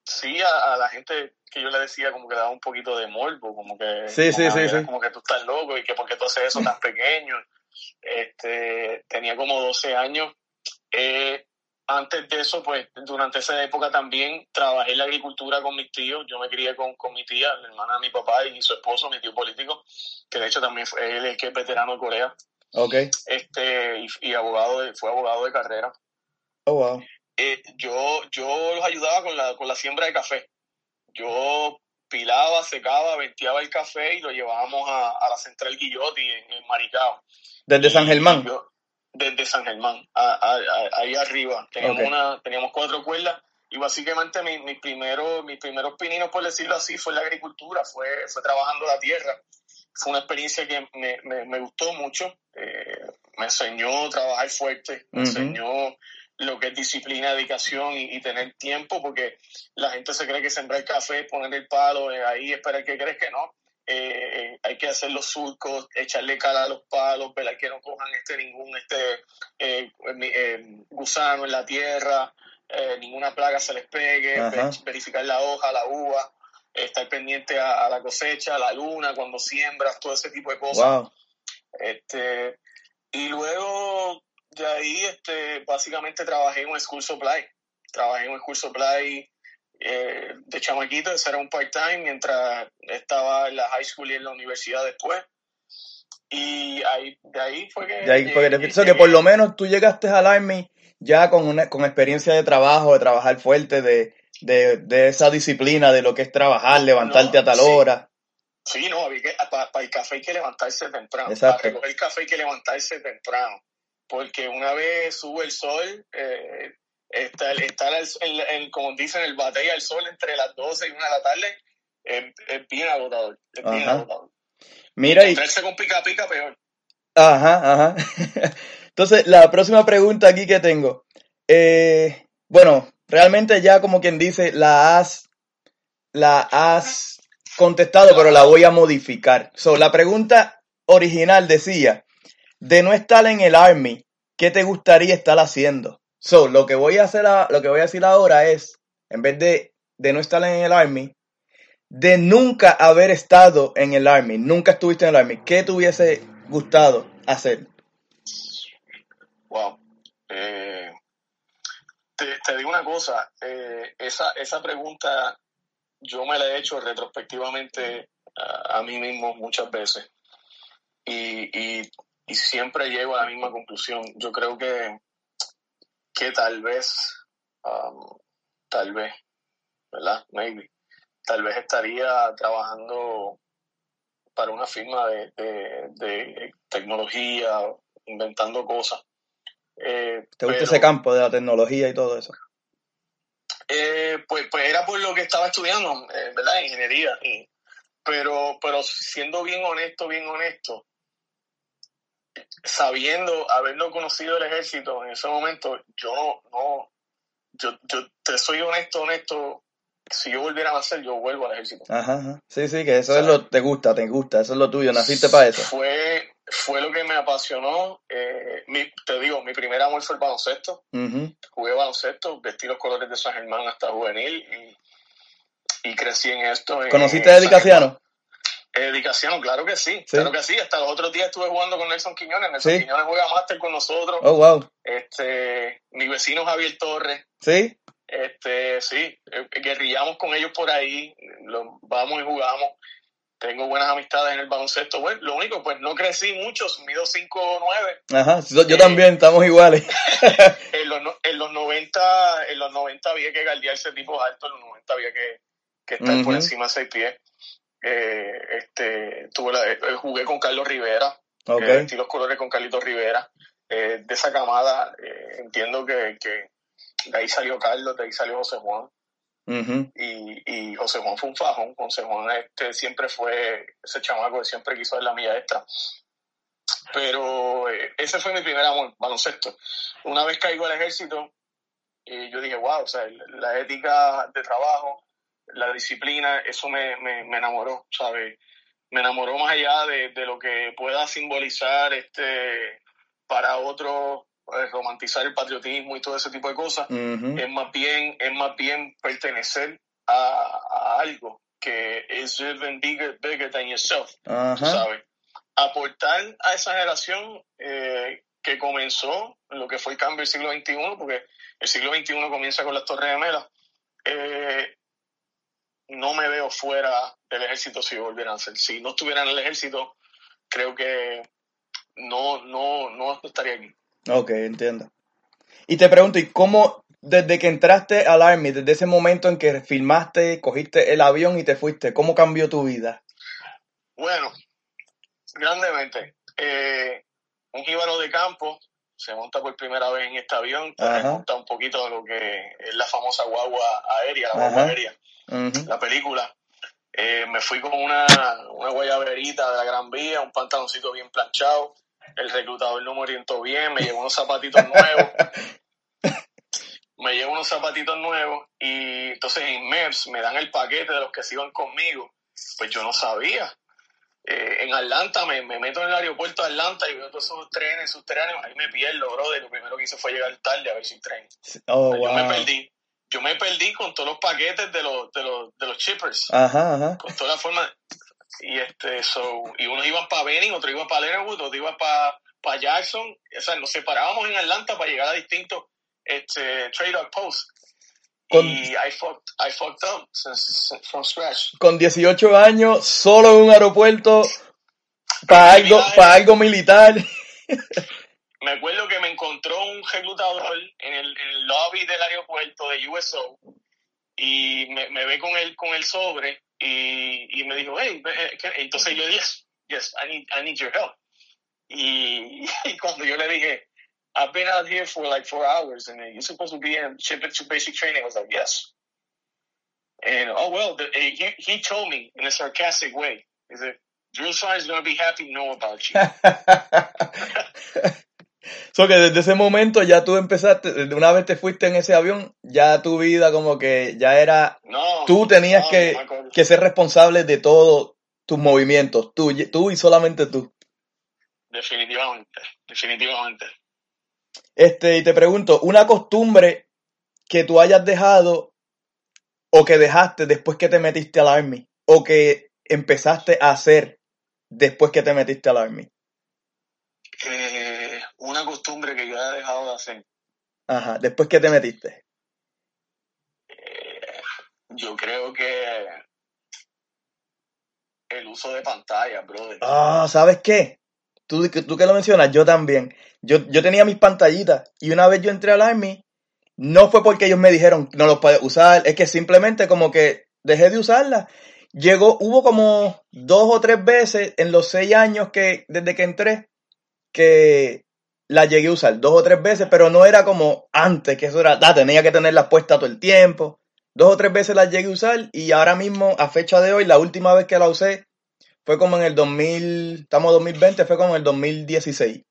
sí, a, a la gente que yo le decía como que daba un poquito de morbo, como que, Sí, como sí, que, sí, era sí. como que tú estás loco y que por qué tú haces eso tan pequeño. Este, tenía como 12 años. Eh, antes de eso, pues durante esa época también trabajé en la agricultura con mis tíos. Yo me crié con, con mi tía, la hermana de mi papá y su esposo, mi tío político, que de hecho también fue él el que es veterano de Corea. Ok. Este, y, abogado de, fue abogado de carrera. Oh, wow. Eh, yo, yo los ayudaba con la, con la siembra de café. Yo pilaba, secaba, venteaba el café y lo llevábamos a, la central Guillotti en, Maricao. ¿Desde San Germán? desde San Germán, ahí arriba. Teníamos, una, teníamos cuatro cuerdas y básicamente mis mi primeros mis primeros pininos, por decirlo así, fue la agricultura, fue, fue trabajando la tierra. Fue una experiencia que me, me, me gustó mucho. Eh, me enseñó a trabajar fuerte, me enseñó lo que es disciplina, dedicación y, tener tiempo, porque la gente se cree que sembrar café, poner el palo eh, ahí, esperar que crees que no. Eh, hay que hacer los surcos, echarle cara a los palos, velar que no cojan este ningún este gusano en la tierra, eh, ninguna plaga se les pegue, verificar la hoja, la uva, estar pendiente a, la cosecha, a la luna, cuando siembras, todo ese tipo de cosas. Este, y luego de ahí, este, básicamente trabajé en un school supply. Trabajé en un school supply eh, de chamaquito, ese era un part-time, mientras estaba en la high school y en la universidad después. Y ahí, de ahí fue que... De ahí fue que, que por lo menos tú llegaste al Army ya con, una, con experiencia de trabajo, de trabajar fuerte, de, de, esa disciplina de lo que es trabajar, levantarte a tal hora. Sí, no, para, el café hay que levantarse temprano. Para recoger el café hay que levantarse temprano. Porque una vez sube el sol, eh, estar, estar el, como dicen, el batalla al sol entre las 12 y 1 de la tarde es, bien agotador. Es bien agotador. Mira, y... con pica pica peor. Ajá, ajá. Entonces, la próxima pregunta aquí que tengo. Eh, bueno, realmente ya como quien dice, la has, la has contestado, pero la voy a modificar. So, la pregunta original decía, de no estar en el Army, ¿qué te gustaría estar haciendo? So, lo que voy a hacer, lo que voy a decir ahora es, en vez de, de no estar en el Army, de nunca haber estado en el Army, nunca estuviste en el Army, ¿qué te hubiese gustado hacer? Wow. Eh, te, digo una cosa, eh, esa, esa pregunta yo me la he hecho retrospectivamente a, mí mismo muchas veces y, y, siempre llego a la misma conclusión. Yo creo que, que tal vez, um, tal vez, ¿verdad? Maybe, tal vez estaría trabajando para una firma de, de, de tecnología, inventando cosas. Eh, ¿Te gusta ese campo de la tecnología y todo eso? Eh, pues, pues era por lo que estaba estudiando, eh, ¿verdad? Ingeniería. pero, pero siendo bien honesto, bien honesto, sabiendo, haberlo conocido el ejército en ese momento, yo no, yo, yo te soy honesto, honesto, si yo volviera a nacer, yo vuelvo al ejército. Ajá, sí, sí, que eso es lo te gusta, te gusta, eso es lo tuyo, naciste para eso. Fue, fue lo que me apasionó. Eh, te digo, mi primer amor fue el baloncesto. Jugué baloncesto, vestí los colores de San Germán hasta juvenil y, crecí en esto. ¿Conociste a Edicaciano? Edicaciano, claro que sí, claro que sí. Hasta los otros días estuve jugando con Nelson Quiñones. Nelson Quiñones juega máster con nosotros. Oh, wow. Este, mi vecino Javier Torres. Sí. Este, sí, eh, guerrillamos con ellos por ahí, vamos y jugamos tengo buenas amistades en el baloncesto. Bueno, lo único, pues no crecí mucho, mido 5 o 9. Ajá, yo eh, también, estamos iguales. en, los, en, los 90, en los 90 había que ese tipo alto, en los 90 había que, que estar por encima de 6 pies. Eh, este, tuve la, eh, jugué con Carlos Rivera, okay. eh, los colores con Carlitos Rivera. de esa camada, entiendo que, que de ahí salió Carlos, de ahí salió José Juan y, y, José Juan fue un fajón. José Juan este, siempre fue ese chamaco que siempre quiso dar la milla extra. Pero eh, ese fue mi primer amor, baloncesto. Una vez caigo al ejército, eh, yo dije, wow, o sea, la ética de trabajo, la disciplina, eso me, me, me enamoró, ¿sabes? Me enamoró más allá de, de, lo que pueda simbolizar este para otros eh, romantizar el patriotismo y todo ese tipo de cosas, es más bien, es más bien pertenecer a, algo que es even bigger, bigger than yourself, ¿sabes? Aportar a esa generación eh, que comenzó lo que fue el cambio del siglo XXI, porque el siglo XXI comienza con las Torres Gemelas. Eh, no me veo fuera del ejército si volvieran a ser. Si no estuviera en el ejército, creo que no, no, no estaría aquí. Ok, entiendo. Y te pregunto, ¿y cómo desde que entraste al Army, desde ese momento en que filmaste, cogiste el avión y te fuiste, cómo cambió tu vida? Bueno, grandemente. Eh, un jíbaro de campo se monta por primera vez en este avión, te un poquito de lo que es la famosa guagua aérea, la guagua aérea, la película. Eh, me fui con una, una guayaberita de la Gran Vía, un pantaloncito bien planchado, el reclutador no me orientó bien, me llevó unos zapatitos nuevos. me llevo unos zapatitos nuevos y entonces en MEPS me dan el paquete de los que se iban conmigo. Pues yo no sabía. Eh, en Atlanta me, meto en el aeropuerto de Atlanta y veo todos esos trenes subterráneos, ahí me pierdo, brother. Lo primero que hice fue llegar tarde a ver si tren. Oh, yo me perdí. Yo me perdí con todos los paquetes de los, de los, de los shippers. Ajá, ajá. Con toda la forma. Y este, so, y unos iban para Benning, otros iban para Leonard, otros iban para, para Jackson. O sea, nos separábamos en Atlanta para llegar a distintos este, trade up post. y I fucked, I fucked up since, from scratch. Con 18 años, solo en un aeropuerto, para algo, para algo militar. me acuerdo que me encontró un reclutador en el, lobby del aeropuerto de USO y me, ve con el, con el sobre y, y me dijo, hey, eh, entonces yo dije, yes, I need, I need your help. Y, cuando yo le dije, I've been out here for like four hours, and you're supposed to be in basic training. I was like, yes. And oh well, the, eh, he he told me in a sarcastic way. He said, "Drill sergeant's gonna be happy to know about you." so que desde ese momento ya tú empezaste, desde una vez te fuiste en ese avión, ya tu vida como que ya era, no, tú tenías no, que, que ser responsable de todos tus movimientos, tú, tú y solamente tú. Definitivamente, definitivamente. Este, y te pregunto, una costumbre que tú hayas dejado o que dejaste después que te metiste al Army o que empezaste a hacer después que te metiste al Army. Eh, una costumbre que yo haya dejado de hacer. Ajá, después que te metiste. Eh, yo creo que el uso de pantalla, brother. Ah, ¿sabes qué? Tú, tú que lo mencionas, yo también. Yo, yo tenía mis pantallitas y una vez yo entré al Army, no fue porque ellos me dijeron no lo puedes usar, es que simplemente como que dejé de usarla. Llegó, hubo como dos o tres veces en los seis años que, desde que entré, que la llegué a usar, dos o tres veces, pero no era como antes, que eso era, ah, tenía que tenerla puesta todo el tiempo. Dos o tres veces la llegué a usar y ahora mismo, a fecha de hoy, la última vez que la usé fue como en el 2000, estamos 2020, fue como en el 2016.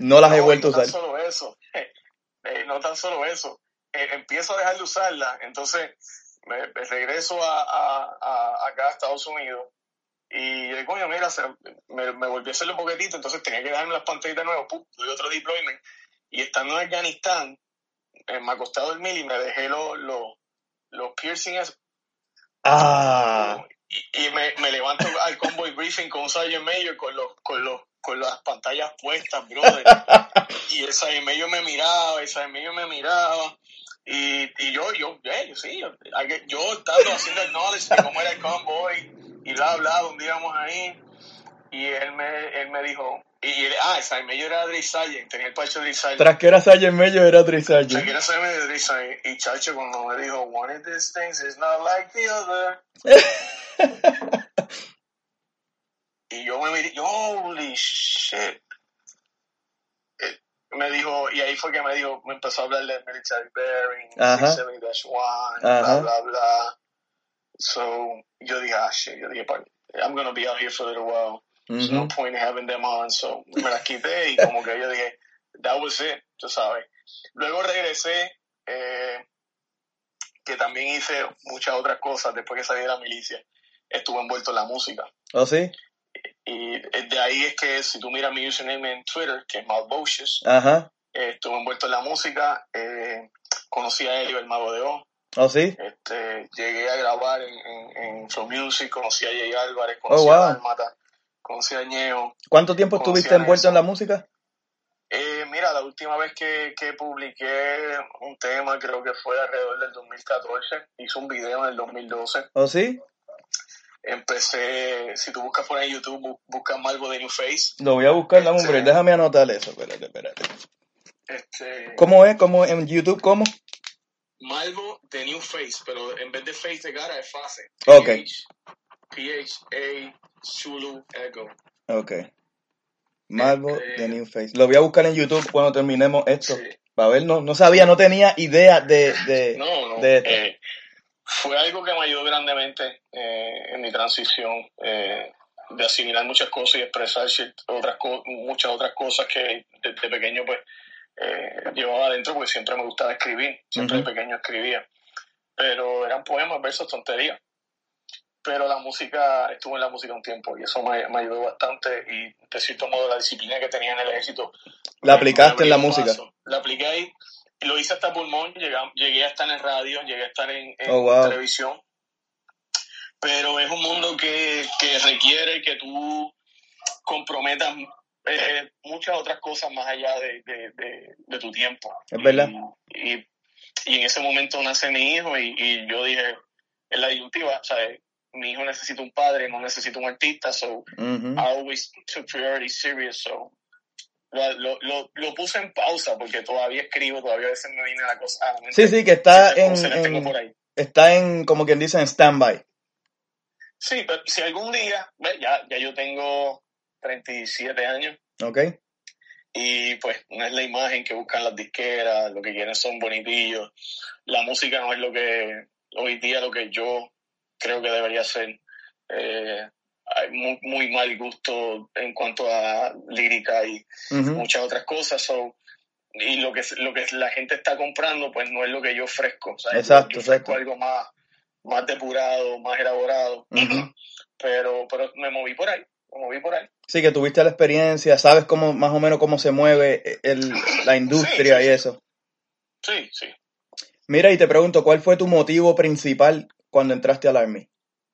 No las he vuelto a usar. No tan solo eso, eh, no tan solo eso. Eh, empiezo a dejar de usarla, entonces me, regreso a, a, acá a Estados Unidos y yo coño, mira, me, me, volví a hacer un poquitito, entonces tenía que darme las pantallas de nuevo, pum, doy otro deployment. Y estando en Afganistán, eh, me acosté a dormir y me dejé los, los, los piercings. Ah. Y, y me, me, levanto al convoy briefing con un Sergeant Major con los, con los con las pantallas puestas, brother. y el Sergeant me miraba, el Sergeant me miraba. Y, y yo, yo, yo, sí, yo estaba haciendo el knowledge de cómo era el convoy y bla, bla, donde íbamos ahí. Y él me, él me dijo, y, y ah, Sergeant Major era Dre Sargent, tenía el pacho de Dre Sargent. Tras que era Sergeant Major, era Dre Sargent. Tras que era Major, Dre Sargent. Y Chacho cuando me dijo, one of these things is not like the other. y yo me miré, holy shit. Eh, me dijo, y ahí fue que me dijo, me empezó a hablar de military bearing, 670-1, bla, bla, bla. So, yo dije, ah, shit, yo dije, I'm gonna be out here for a little while. Mm -hmm. no point in having them on. So, me las quité y como que yo dije, that was it, tú sabes. Luego regresé, eh, que también hice muchas otras cosas después que salí de la milicia. Estuve envuelto en la música. ¿Oh, sí? Y de ahí es que si tú miras mi username en Twitter, que es Malbocious, Ajá. Eh, estuve envuelto en la música, eh, conocí a Elio, el mago de O. ¿Oh, sí? Este, llegué a grabar en, en, en From Music, conocí a Jay Álvarez, conocí oh, wow. a Almata, conocí a Ñeo. ¿Cuánto tiempo estuviste envuelto en la música? Eh, mira, la última vez que, que publiqué un tema creo que fue alrededor del 2014, hice un video en el 2012. ¿Oh, sí? empecé, si tú buscas por ahí en YouTube, busca Malvo de New Face. Lo voy a buscar, dame hombre, Este- déjame anotar eso, espérate, espérate. Este, ¿Cómo es? ¿Cómo en YouTube? ¿Cómo? Malvo de New Face, pero en vez de face de cara es face. Ok. PH, PH-A Zulu Echo. Ok. Malvo Este- de New Face. Lo voy a buscar en YouTube cuando terminemos esto. Sí. Para ver, no, no sabía, no tenía idea de, de, No, no. de esto. eh, fue algo que me ayudó grandemente eh, en mi transición eh, de asimilar muchas cosas y expresar otras muchas otras cosas que desde pequeño pues eh, llevaba adentro porque siempre me gustaba escribir, siempre Ujú. de pequeño escribía, pero eran poemas, versos, tonterías. Pero la música, estuve en la música un tiempo y eso me, me ayudó bastante y de cierto modo la disciplina que tenía en el ejército La aplicaste en la música. paso. La apliqué ahí. Lo hice hasta pulmón. Llegué, llegué a estar en radio, llegué a estar en, en Oh, wow. televisión. Pero es un mundo que, que requiere que tú comprometas eh, muchas otras cosas más allá de, de, de- de tu tiempo. Es verdad. Y, y, y en ese momento nace mi hijo y, y yo dije, en la disyuntiva, ¿sabes? Mi hijo necesita un padre, no necesita un artista, so. I always took priority serious, so lo, lo, lo, puse en pausa porque todavía escribo, todavía a veces me viene la cosa a la mente. Sí, sí, que está en, por ahí. está en, como quien dice, en stand-by. Sí, pero si algún día, ya, ya yo tengo 37 años ¿Ok? y pues no es la imagen que buscan las disqueras, lo que quieren son bonitillos, la música no es lo que hoy día lo que yo creo que debería ser. Eh, hay muy, muy mal gusto en cuanto a lírica y muchas otras cosas. so, y lo que, lo que la gente está comprando, pues no es lo que yo ofrezco. o sea, Exacto, yo, ofrezco exacto. algo más, más depurado, más elaborado. Pero, pero me moví por ahí, me moví por ahí. Sí, que tuviste la experiencia, sabes cómo, más o menos cómo se mueve el, la industria Sí, sí, y eso. Sí, sí. Mira, y te pregunto, ¿cuál fue tu motivo principal cuando entraste al Army?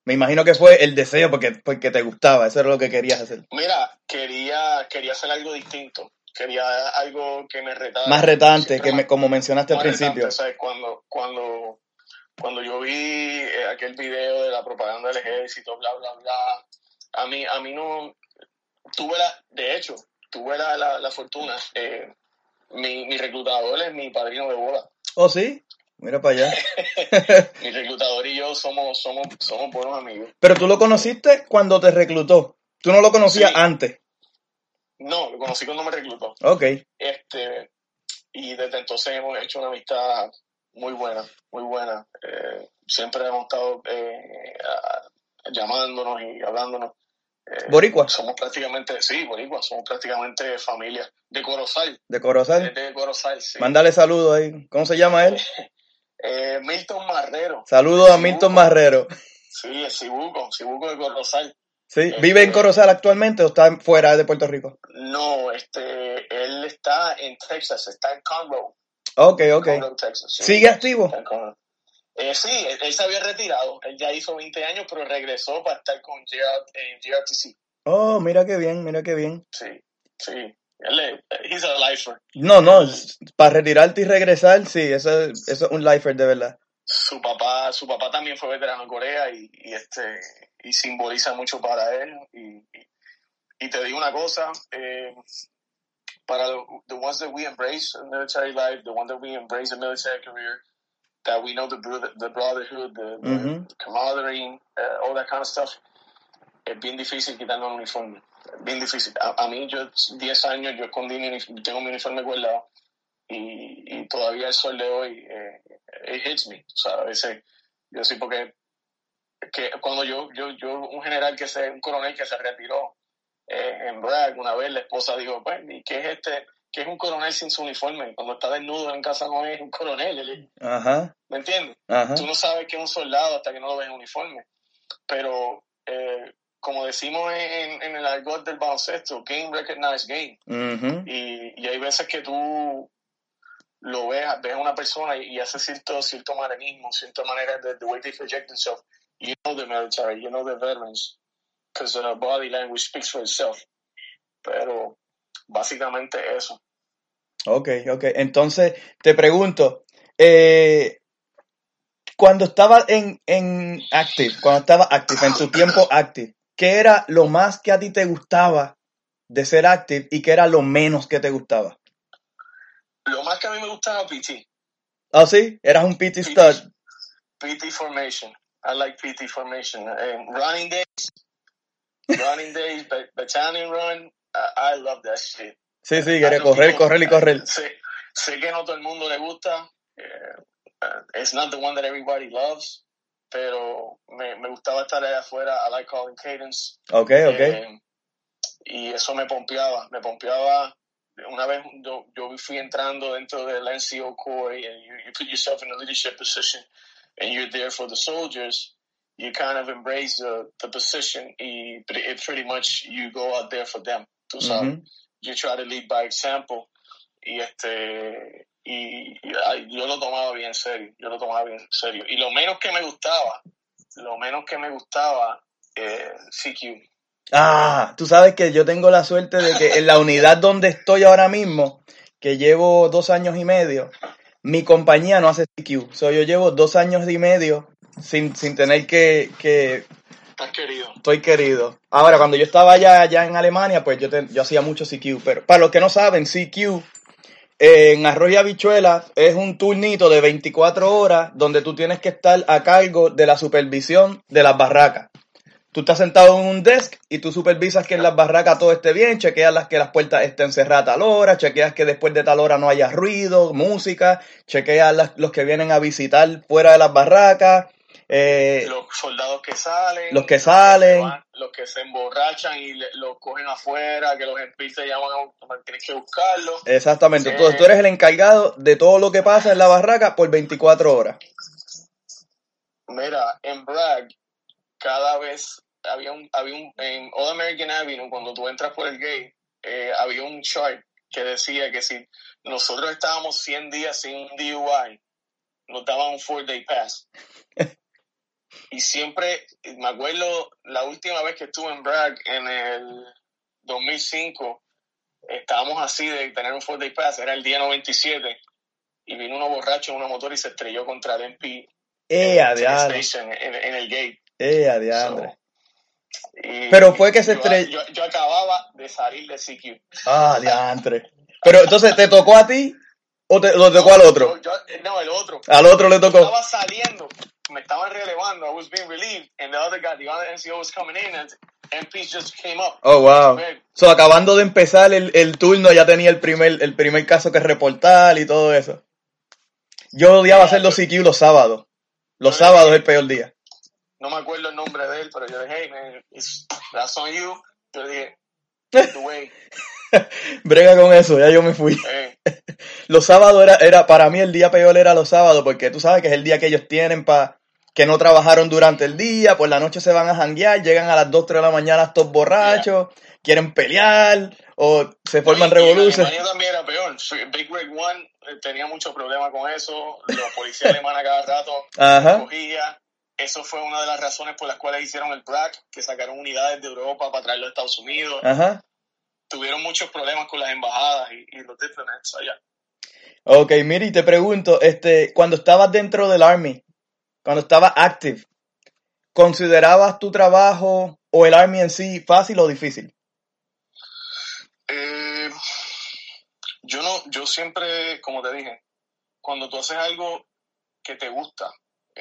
Me imagino que fue el deseo porque, porque te gustaba, eso era lo que querías hacer. Mira, quería, quería hacer algo distinto. Quería algo que me retara. Más retante, que me, como mencionaste al principio. retante, ¿sabes? Cuando, cuando, cuando yo vi eh, aquel video de la propaganda del ejército, bla, bla, bla, a mí, a mí no, tuve la, de hecho, tuve la, la, la fortuna, eh, mi, mi reclutador es mi padrino de boda. Oh, sí, mira para allá. Mi reclutador y yo somos, somos, somos buenos amigos. Pero tú lo conociste cuando te reclutó. Tú no lo conocías Sí. antes. No, lo conocí cuando me reclutó. Ok. Este, y desde entonces hemos hecho una amistad muy buena, muy buena. Eh, siempre hemos estado eh, llamándonos y hablándonos. Eh, Boricua, Somos prácticamente, sí, boricua, somos prácticamente familia. De Corozal, de Corozal. de Corozal, sí. Mándale saludos ahí. ¿Cómo se llama él? Eh, Milton Marrero, Saludos a Milton. Marrero. sí, el Cibuco, Cibuco de Corozal. ¿Sí? ¿Vive en Corozal actualmente o está fuera de Puerto Rico? No, este, él está en Texas, está en Conroe, Ok, ok. Conroe, Texas. sí. ¿Sigue activo? Está en Conroe. Eh, sí, él, él se había retirado, él ya hizo 20 años, pero regresó para estar con GRTC. Oh, mira qué bien, mira qué bien. Sí, sí. Él es, he's a lifer. No, no, para retirarte y regresar, sí, eso, es- eso es un lifer de verdad. Su papá, su papá también fue veterano en Corea y, y este y simboliza mucho para él. Y, y, y te digo una cosa, eh, para lo- the ones that we embrace in military life, the ones that we embrace in military career, that we know the, brother, the brotherhood, the, the Ujú. camaraderie, uh, all that kind of stuff, es bien difícil quitarnos el uniforme. Es bien difícil. A, a mí, yo, 10 años, yo escondí mi uniforme, tengo mi uniforme guardado y, y todavía el sol de hoy, eh, it hits me. O sea, a veces, yo sí porque que cuando yo, yo, yo, un general que se, un coronel que se retiró eh, en Bragg, una vez la esposa dijo, pues, ¿y qué es este? ¿Qué es un coronel sin su uniforme? Cuando está desnudo en casa no es un coronel, él- Ajá, ¿me entiendes? ajá. tú no sabes que es un soldado hasta que no lo ves en uniforme. Pero, eh, como decimos en, en el argot del baloncesto, game recognized game. Ujú. Y, y hay veces que tú lo ves, ves a una persona y, y hace cierto, cierto manerismo, cierta manera de the way they project themselves. You know the military, you know the veterans, because uh, body language speaks for itself. Pero básicamente eso. Ok, ok. Entonces, te pregunto, eh, Cuando estaba en, en Active, cuando estaba Active, en tu tiempo Active, ¿qué era lo más que a ti te gustaba de ser Active y qué era lo menos que te gustaba? Lo más que a mí me gustaba PT. ¿Ah, sí? ¿Eras un PT stud? PT formation. I like PT formation. running days, running days, battalion run, I, love that shit. Sí, sí, quiere correr, correr y correr. Sé, sé que no todo el mundo le gusta. Uh, it's not the one that everybody loves. Pero me, me gustaba estar allá afuera. I like calling cadence. Ok, ok. Eh, y eso me pompeaba. Me pompeaba una vez yo, yo fui entrando dentro del NCO Corps and you, you put yourself in a leadership position and you're there for the soldiers, you kind of embrace the, the position y it pretty much you go out there for them. Tú sabes, you try to lead by example y este y, y, yo lo tomaba bien serio, yo lo tomaba bien serio. Y lo menos que me gustaba, lo menos que me gustaba, eh, CQ Ah, tú sabes que yo tengo la suerte de que en la unidad donde estoy ahora mismo, que llevo dos años y medio, mi compañía no hace CQ. So, yo llevo dos años y medio sin, sin tener que, que... Estás querido. Estoy querido. Ahora, cuando yo estaba allá, allá en Alemania, pues yo, yo hacía mucho CQ. Pero para los que no saben, CQ en Arroyo Habichuela es un turnito de 24 horas donde tú tienes que estar a cargo de la supervisión de las barracas. Tú estás sentado en un desk y tú supervisas que en las barracas todo esté bien, chequeas las que las puertas estén cerradas a tal hora, chequeas que después de tal hora no haya ruido, música, chequeas los que vienen a visitar fuera de las barracas. Eh, los soldados que salen. Los que salen. Los que, se emborrachan y los cogen afuera, que los empis te llaman, tienes que buscarlos. Exactamente. Entonces tú eres el encargado de todo lo que pasa en la barraca por 24 horas. Mira, en Bragg, cada vez había un, había un, en All American Avenue, cuando tú entras por el gate, eh, había un chart que decía que si nosotros estábamos 100 días sin un DUI, nos daban un four day pass. y siempre, me acuerdo la última vez que estuve en Bragg en el 2005, estábamos así de tener un four day pass, era el día 97, y vino uno borracho en una motor y se estrelló contra el MP eh, en, en, el gate. Eh, pero fue que se estrelló. Yo, acababa de salir de CQ. Ah, diantre. Pero entonces, ¿te tocó a ti o te lo tocó al otro? no, el otro. Al otro le tocó. estaba saliendo, me estaban relevando, I was being relieved, and the other guy, the other NCO was coming in, and MPs just came up. Oh, wow. So, acabando de empezar el, el turno, ya tenía el primer, el primer caso que reportar y todo eso. Yo odiaba hacer los CQ los sábados. Los sábados es el peor día no me acuerdo el nombre de él, pero yo dije, hey man, it's, that's on you. Yo dije, way. Brega con eso, ya yo me fui. Eh. Los sábados era, era, para mí el día peor era los sábados, porque tú sabes que es el día que ellos tienen para que no trabajaron durante el día, por la noche se van a janguear, llegan a las 2, 3 de la mañana estos borrachos, quieren pelear, o se forman revoluciones. también era peor. Big Rig One eh, tenía mucho problema con eso, los policías alemanes cada rato Ajá. cogía eso fue una de las razones por las cuales hicieron el BRAC, que sacaron unidades de Europa para traerlo a Estados Unidos. Tuvieron muchos problemas con las embajadas y, los diplomats allá. Ok, Miri, te pregunto, este, cuando estabas dentro del Army, cuando estabas active, ¿considerabas tu trabajo o el Army en sí fácil o difícil? Eh, yo no, yo siempre, como te dije, cuando tú haces algo que te gusta,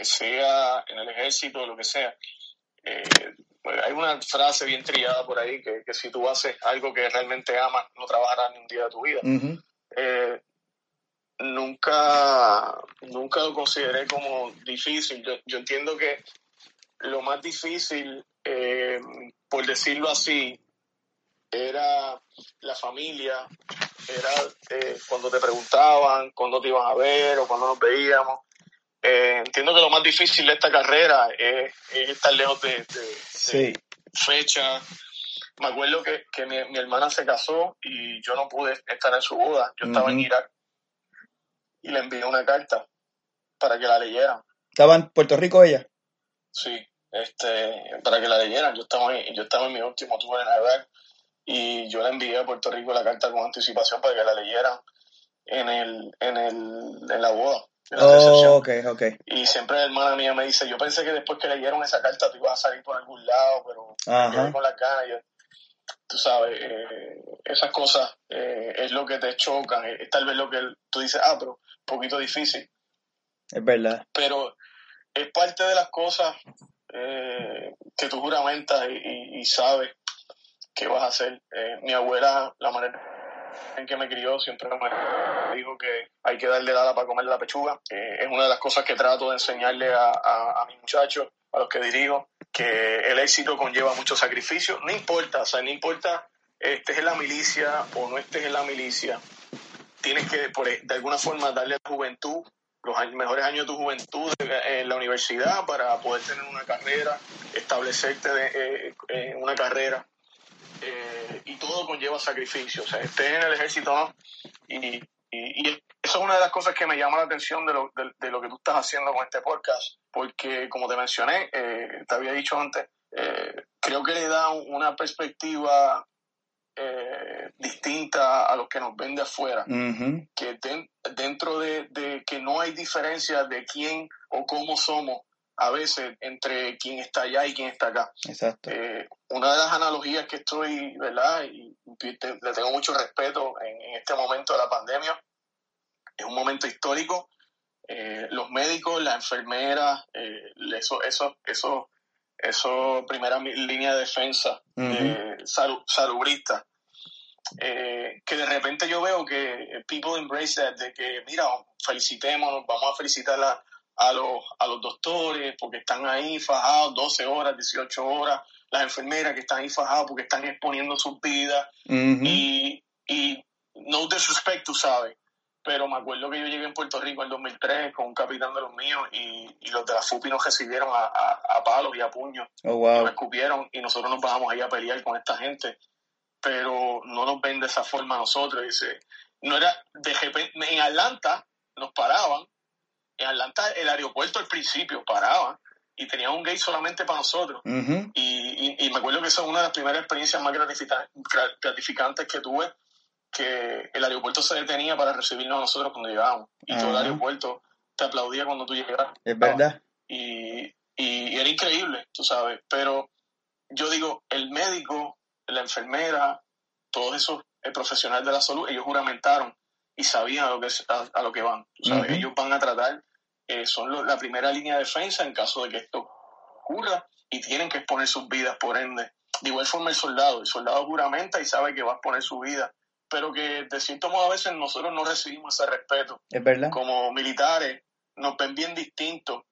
sea en el ejército o lo que sea. Eh, hay una frase bien trillada por ahí que, que, si tú haces algo que realmente amas, no trabajarás ni un día de tu vida. Eh, nunca, nunca lo consideré como difícil. Yo, yo entiendo que lo más difícil, eh, por decirlo así, era la familia, era cuando te preguntaban, cuándo te iban a ver o cuándo nos veíamos. Eh, entiendo que lo más difícil de esta carrera es, estar lejos de, fecha. Me acuerdo que, mi, hermana se casó y yo no pude estar en su boda. Yo estaba en Irak y le envié una carta para que la leyeran. ¿Estaba en Puerto Rico ella? Sí, este, para que la leyeran. Yo estaba, en, yo estaba en mi último tour en Irak y yo le envié a Puerto Rico la carta con anticipación para que la leyeran en, el, en, el, en la boda. Oh, ok, ok. Y siempre la hermana mía me dice, yo pensé que después que leyeron esa carta tú ibas a salir por algún lado, pero quedé con las ganas. tú sabes, eh, esas cosas eh, es lo que te chocan, es, tal vez lo que tú dices, ah, pero un poquito difícil. Es verdad. Pero es parte de las cosas eh, que tú juramentas y, y, sabes que vas a hacer. mi abuela, la manera en que me crió, siempre me dijo que hay que darle dada para comer la pechuga. Eh, es una de las cosas que trato de enseñarle a, a, mis muchachos, a los que dirijo, que el éxito conlleva mucho sacrificio. No importa, o sea, no importa estés en la milicia o no estés en la milicia, tienes que de alguna forma darle a la juventud los mejores años de tu juventud en la universidad para poder tener una carrera, establecerte eh, en una carrera eh, y todo conlleva sacrificio. O sea, estés en el ejército no. Y, y, eso es una de las cosas que me llama la atención de lo, de, lo que tú estás haciendo con este podcast, porque como te mencioné, eh, te había dicho antes, eh, creo que le da una perspectiva distinta a los que nos ven de afuera, que dentro de, de, que no hay diferencia de quién o cómo somos a veces entre quien está allá y quien está acá. Exacto. Eh, una de las analogías que estoy, ¿verdad? Y le tengo mucho respeto en, este momento de la pandemia. Es un momento histórico. Eh, los médicos, las enfermeras, eh, eso, eso, eso, eso, primera línea de defensa, salubristas, que de repente yo veo que people embrace that, de que, mira, felicitémonos, vamos a felicitar a, a los, a los doctores porque están ahí fajados 12 horas, 18 horas, las enfermeras que están ahí fajadas porque están exponiendo sus vidas y, y no disrespect, tú sabes, pero me acuerdo que yo llegué en Puerto Rico en 2003 con un capitán de los míos y, y los de la FUPI nos recibieron a, a, palos y a puños. Oh, wow. Nos escupieron y nosotros nos bajamos ahí a pelear con esta gente, pero no nos ven de esa forma a nosotros. Dice, no era de en Atlanta nos paraban en Atlanta el aeropuerto al principio paraba y tenía un gate solamente para nosotros. y, me acuerdo que esa es una de las primeras experiencias más gratificantes que tuve, que el aeropuerto se detenía para recibirnos a nosotros cuando llegábamos. Y todo el aeropuerto te aplaudía cuando tú llegabas. Es verdad. Y, y, era increíble, tú sabes. Pero yo digo, el médico, la enfermera, todos esos el profesional de la salud, ellos juramentaron y sabían a lo que, a, lo que van. Ellos van a tratar, eh, son la primera línea de defensa en caso de que esto ocurra y tienen que exponer sus vidas, por ende. De igual forma el soldado, el soldado juramenta y sabe que va a exponer su vida, pero que de cierto modo a veces nosotros no recibimos ese respeto. Es verdad. Como militares nos ven bien distintos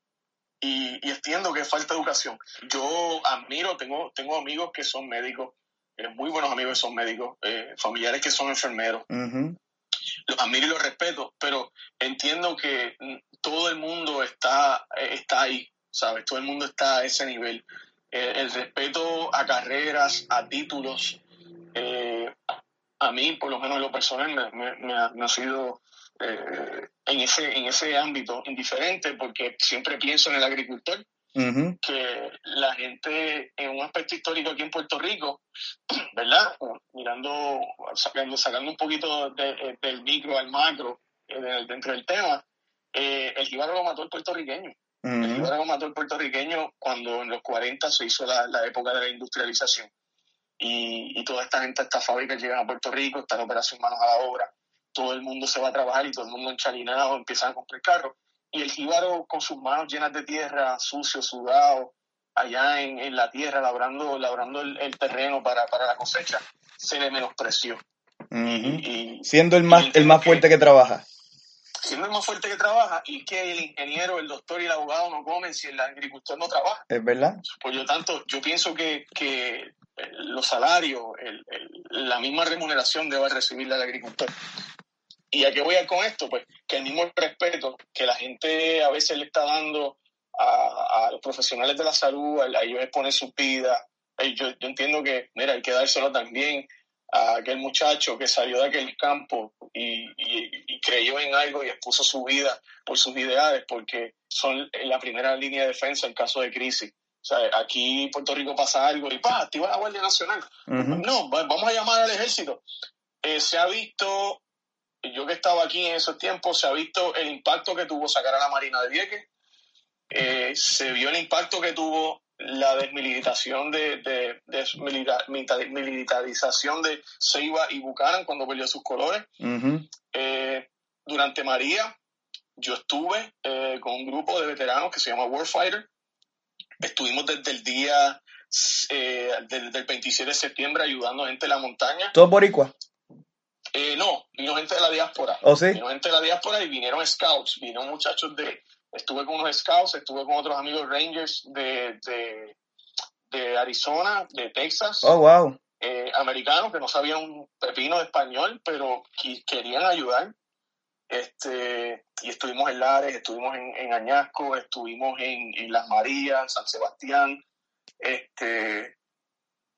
y, y entiendo que falta educación. Yo admiro, tengo, tengo amigos que son médicos, eh, muy buenos amigos que son médicos, eh, familiares que son enfermeros los admiro y los respeto, pero entiendo que todo el mundo está, está ahí, ¿sabes? Todo el mundo está a ese nivel. el respeto a carreras, a títulos, eh, a mí, por lo menos en lo personal, me, ha, sido eh, en, ese, en ese ámbito indiferente, porque siempre pienso en el agricultor que la gente en un aspecto histórico aquí en Puerto Rico, ¿verdad? Mirando, sacando, sacando un poquito eh, del micro al macro eh, dentro del tema, eh, el jíbaro lo mató el puertorriqueño. El jíbaro lo mató el puertorriqueño cuando en los 40 se hizo la, la época de la industrialización. Y, y, toda esta gente, estas fábricas llegan a Puerto Rico, están en operación manos a la obra, todo el mundo se va a trabajar y todo el mundo enchalinado, empiezan a comprar carros y el jíbaro con sus manos llenas de tierra, sucio, sudado, allá en, la tierra, labrando, labrando el, terreno para, la cosecha, se le menospreció. y, siendo el más, el más fuerte que, trabaja. Siendo el más fuerte que trabaja y que el ingeniero, el doctor y el abogado no comen si el agricultor no trabaja. Es verdad. Por lo tanto, yo pienso que, que los salarios, la misma remuneración debe recibirle al agricultor. ¿Y a qué voy a con esto? Pues que el mismo respeto que la gente a veces le está dando a, los profesionales de la salud, a, ellos exponer su vida. Yo, yo entiendo que, mira, hay que dárselo también a aquel muchacho que salió de aquel campo y, creyó en algo y expuso su vida por sus ideales, porque son la primera línea de defensa en caso de crisis. O sea, aquí en Puerto Rico pasa algo y ¡pa! activa la Guardia Nacional. No, vamos a llamar al ejército. Eh, se ha visto yo que estaba aquí en esos tiempos, se ha visto el impacto que tuvo sacar a la Marina de Vieques, eh, se vio el impacto que tuvo la desmilitarización de, de, militarización de Ceiba y Buchanan cuando perdió sus colores. Eh, durante María, yo estuve eh, con un grupo de veteranos que se llama Warfighter. Estuvimos desde el día, eh, desde el 27 de septiembre ayudando a gente de la montaña. ¿Todos boricua? Eh, no, vino gente de la diáspora. ¿Oh, sí? Vino gente de la diáspora y vinieron scouts, vinieron muchachos de... Estuve con unos scouts, estuve con otros amigos rangers de, de, de Arizona, de Texas. Oh, wow. Eh, americanos que no sabían un pepino de español, pero que querían ayudar. Este, y estuvimos en Lares, estuvimos en, Añasco, estuvimos en, Las Marías, San Sebastián. Este,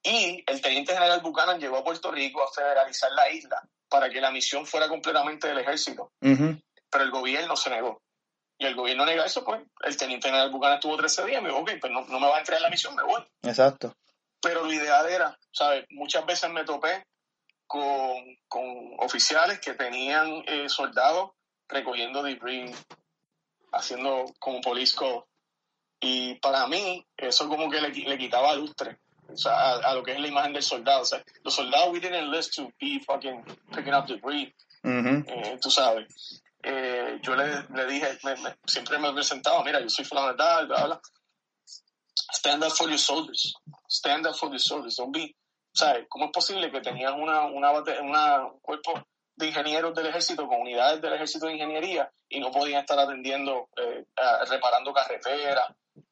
y el teniente general Buchanan llegó a Puerto Rico a federalizar la isla para que la misión fuera completamente del ejército. Pero el gobierno se negó. Y el gobierno nega eso, pues el teniente general Buchanan estuvo 13 días y me dijo, ok, pues no, no me va a entregar la misión, me voy. Exacto. Pero lo ideal era, ¿sabes? Muchas veces me topé con, oficiales que tenían eh, soldados recogiendo debris, haciendo como polisco. Y para mí, eso como que le, le quitaba lustre o sea, a, lo que es la imagen del soldado. O sea, los soldados, we didn't list to be fucking picking up debris. Eh, tú sabes. Eh, yo le, le dije, siempre me presentaba, mira, yo soy fulano de tal, bla, bla. Stand up for your soldiers. Stand up for your soldiers. Don't be ¿sabes? ¿Cómo es posible que tenían una, una, una, un cuerpo de ingenieros del ejército con unidades del ejército de ingeniería y no podían estar atendiendo, eh, reparando carreteras?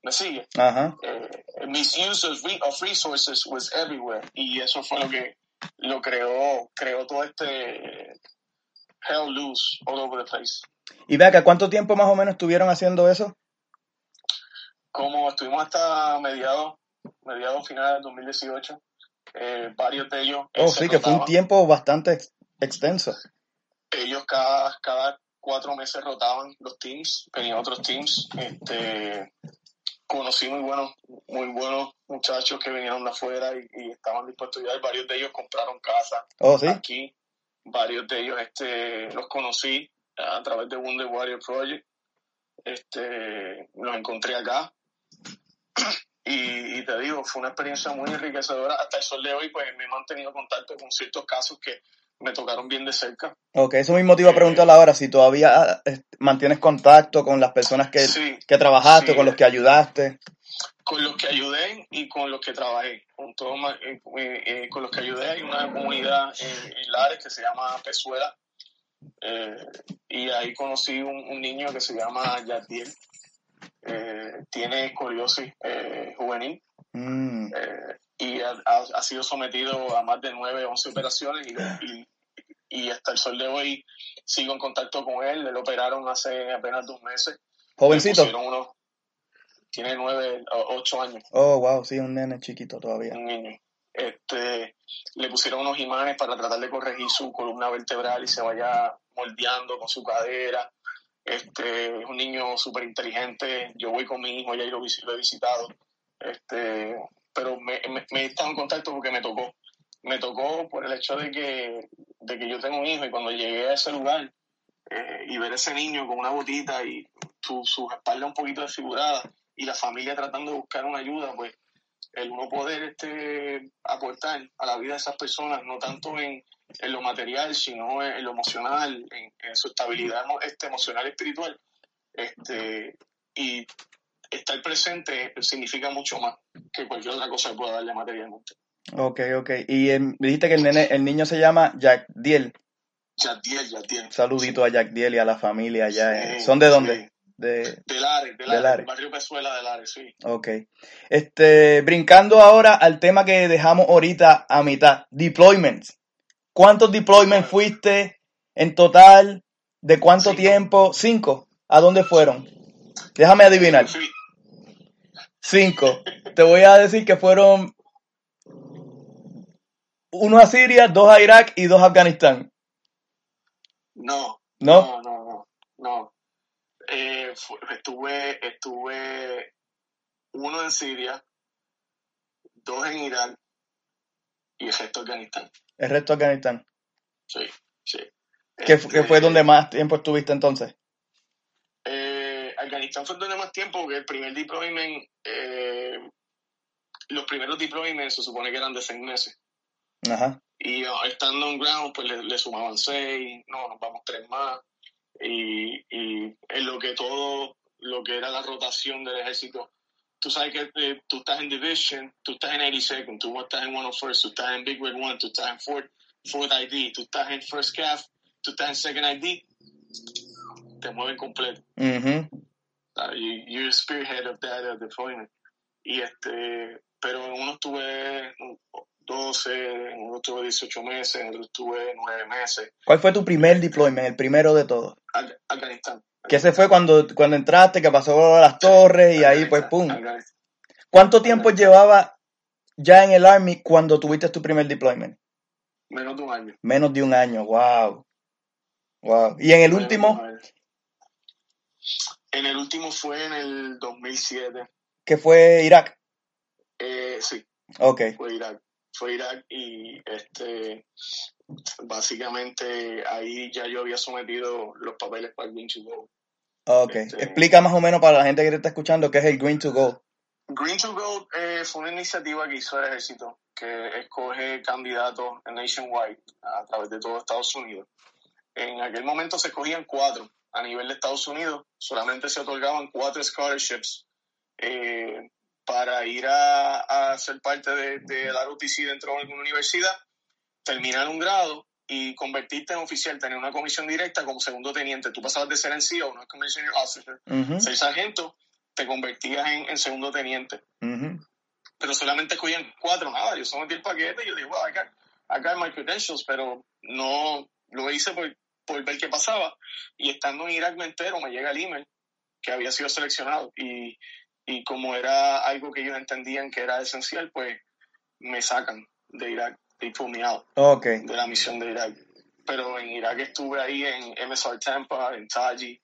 ¿Me sigue? Ajá. Eh, misuse of, resources was everywhere y eso fue lo que lo creó, creó todo este hell loose all over the place. Y vea que ¿cuánto tiempo más o menos estuvieron haciendo eso? Como estuvimos hasta mediados, mediados finales del 2018 eh, varios de ellos. Oh, sí, que fue un tiempo bastante extenso. Ellos cada, cada cuatro meses rotaban los teams, venían otros teams. Este, conocí muy buenos, muy buenos muchachos que vinieron de afuera y, estaban dispuestos a ayudar. Varios de ellos compraron casa oh, ¿sí? aquí. Varios de ellos este, los conocí a través de Wonder Warrior Project. Este, los encontré acá. Y, te digo, fue una experiencia muy enriquecedora. Hasta el sol de hoy, pues me he mantenido contacto con ciertos casos que me tocaron bien de cerca. Ok, eso mismo te iba a preguntar eh, ahora, si todavía eh, mantienes contacto con las personas que, que trabajaste, con los que ayudaste. Con los que ayudé y con los que trabajé. Con, todo, eh, con los que ayudé hay una comunidad en, Lares que se llama Pezuela. y ahí conocí un, un, niño que se llama Yadiel eh, tiene escoliosis eh, juvenil mm. Y ha, sido sometido a más de 9, 11 operaciones y, y, hasta el sol de hoy sigo en contacto con él. Le lo operaron hace apenas dos meses. Jovencito. tiene 9, 8 años. Oh, wow, sí, un nene chiquito todavía. Un niño. Este, le pusieron unos imanes para tratar de corregir su columna vertebral y se vaya moldeando con su cadera. Este, es un niño súper inteligente. Yo voy con mi hijo, ya lo, lo he visitado. Este, pero me, he estado en contacto porque me tocó. Me tocó por el hecho de que, de que yo tengo un hijo y cuando llegué a ese lugar eh, y ver a ese niño con una botita y su, su espalda un poquito desfigurada y la familia tratando de buscar una ayuda, pues el uno poder este, aportar a la vida de esas personas, no tanto en, en lo material, sino en, lo emocional, en, su estabilidad este, emocional y espiritual. Este, y estar presente significa mucho más que cualquier otra cosa que pueda darle materialmente. Ok, ok. Y me dijiste que el, nene, el niño se llama Jack Diel. Jack Diel, Jack Diel. Saludito a Jack Diel y a la familia allá. ¿Son de dónde? De, de Lares, de Lares, barrio Pezuela de Lares, sí. Ok. Este, brincando ahora al tema que dejamos ahorita a mitad, deployments. ¿Cuántos deployments fuiste en total? ¿De cuánto tiempo? Cinco. ¿A dónde fueron? Déjame adivinar. Cinco. Te voy a decir que fueron uno a Siria, dos a Irak y dos a Afganistán. No. ¿No? No, no, no. Eh, estuve, estuve uno en Siria, dos en Irak y el resto Afganistán. El resto Afganistán. Sí, sí. ¿Qué, fue Este, donde más tiempo estuviste entonces? Afganistán fue donde más tiempo, porque el primer deployment, eh, los primeros deployments se supone que eran de seis meses. Ajá. Y uh, estando on ground, pues le, le sumaban seis, no, nos vamos tres más. Y, y en lo que todo, lo que era la rotación del ejército, tú sabes que eh, tú estás en Division, tú estás en 82nd, tú estás en 101st, tú estás en Big Red 1, tú estás en 4th, 4th ID, tú estás en First CAF, tú estás en Second ID, te mueven completo. Uh, you, you're spearhead of that uh, deployment. Y este, pero en uno estuve 12, en otro estuve 18 meses, en otro estuve 9 meses. ¿Cuál fue tu primer deployment, el primero de todos? Af- Afganistán. Que ese fue cuando, cuando entraste, que pasó las torres y ahí pues pum. Afganistán. ¿Cuánto tiempo llevaba ya en el Army cuando tuviste tu primer deployment? Menos de un año. Menos de un año, wow. Wow. ¿Y en el último. En el último fue en el 2007. que fue Irak? Eh, sí, Ok, fue Irak. Fue Irak y este básicamente ahí ya yo había sometido los papeles para el Green to Go. ok. Este- Explica más o menos para la gente que te está escuchando qué es el Green to Go. Green to Gold eh, fue una iniciativa que hizo el ejército que escoge candidatos nationwide a través de todo Estados Unidos. En aquel momento se escogían cuatro a nivel de Estados Unidos, solamente se otorgaban cuatro scholarships eh, para ir a, a ser parte de, de la ROTC dentro de alguna universidad, terminar un grado y convertirte en oficial, tener una comisión directa como segundo teniente. Tú pasabas de ser NCO, no commissioner officer, Ujú, ser sargento, te convertías en, en segundo teniente. ujú. Pero solamente escogían cuatro, nada. Yo sometí el paquete y yo dije, wow, got, I got my credentials, pero no lo hice por, por ver qué pasaba. Y estando en Irak me entero, me llega el email que había sido seleccionado. Y, y como era algo que ellos entendían que era esencial, pues me sacan de Irak. They pull me out Ok. de la misión de Irak. Pero en Irak estuve ahí en MSR Tampa, en Taji,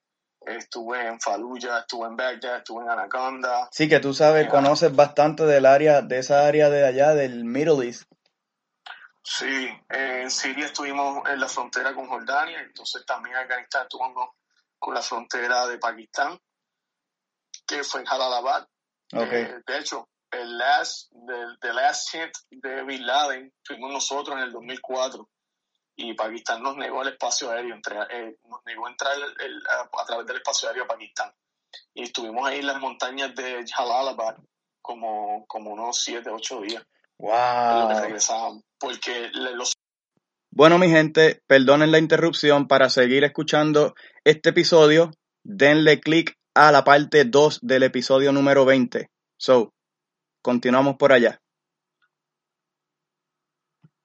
estuve en Fallujah, estuve en Baghdad, estuve en Anaconda. Sí, que tú sabes, conoces bastante del área, de esa área de allá, del Middle East. Sí, en Siria estuvimos en la frontera con Jordania, entonces también en Afganistán estuvimos con la frontera de Pakistán, que fue en Jalalabad. Ok. Eh, de hecho, el last, the, the last hit de Bin Laden fuimos nosotros en el 2004 y Pakistán nos negó el espacio aéreo, entre, eh, nos negó entrar el- el- a, a través del espacio aéreo a Pakistán. Y estuvimos ahí en las montañas de Jalalabad como, como unos 7, 8 días, en lo que Wow. regresábamos, Bueno, mi gente, perdonen la interrupción. Para seguir escuchando este episodio, denle click a la parte 2 del episodio número 20. So, continuamos por allá.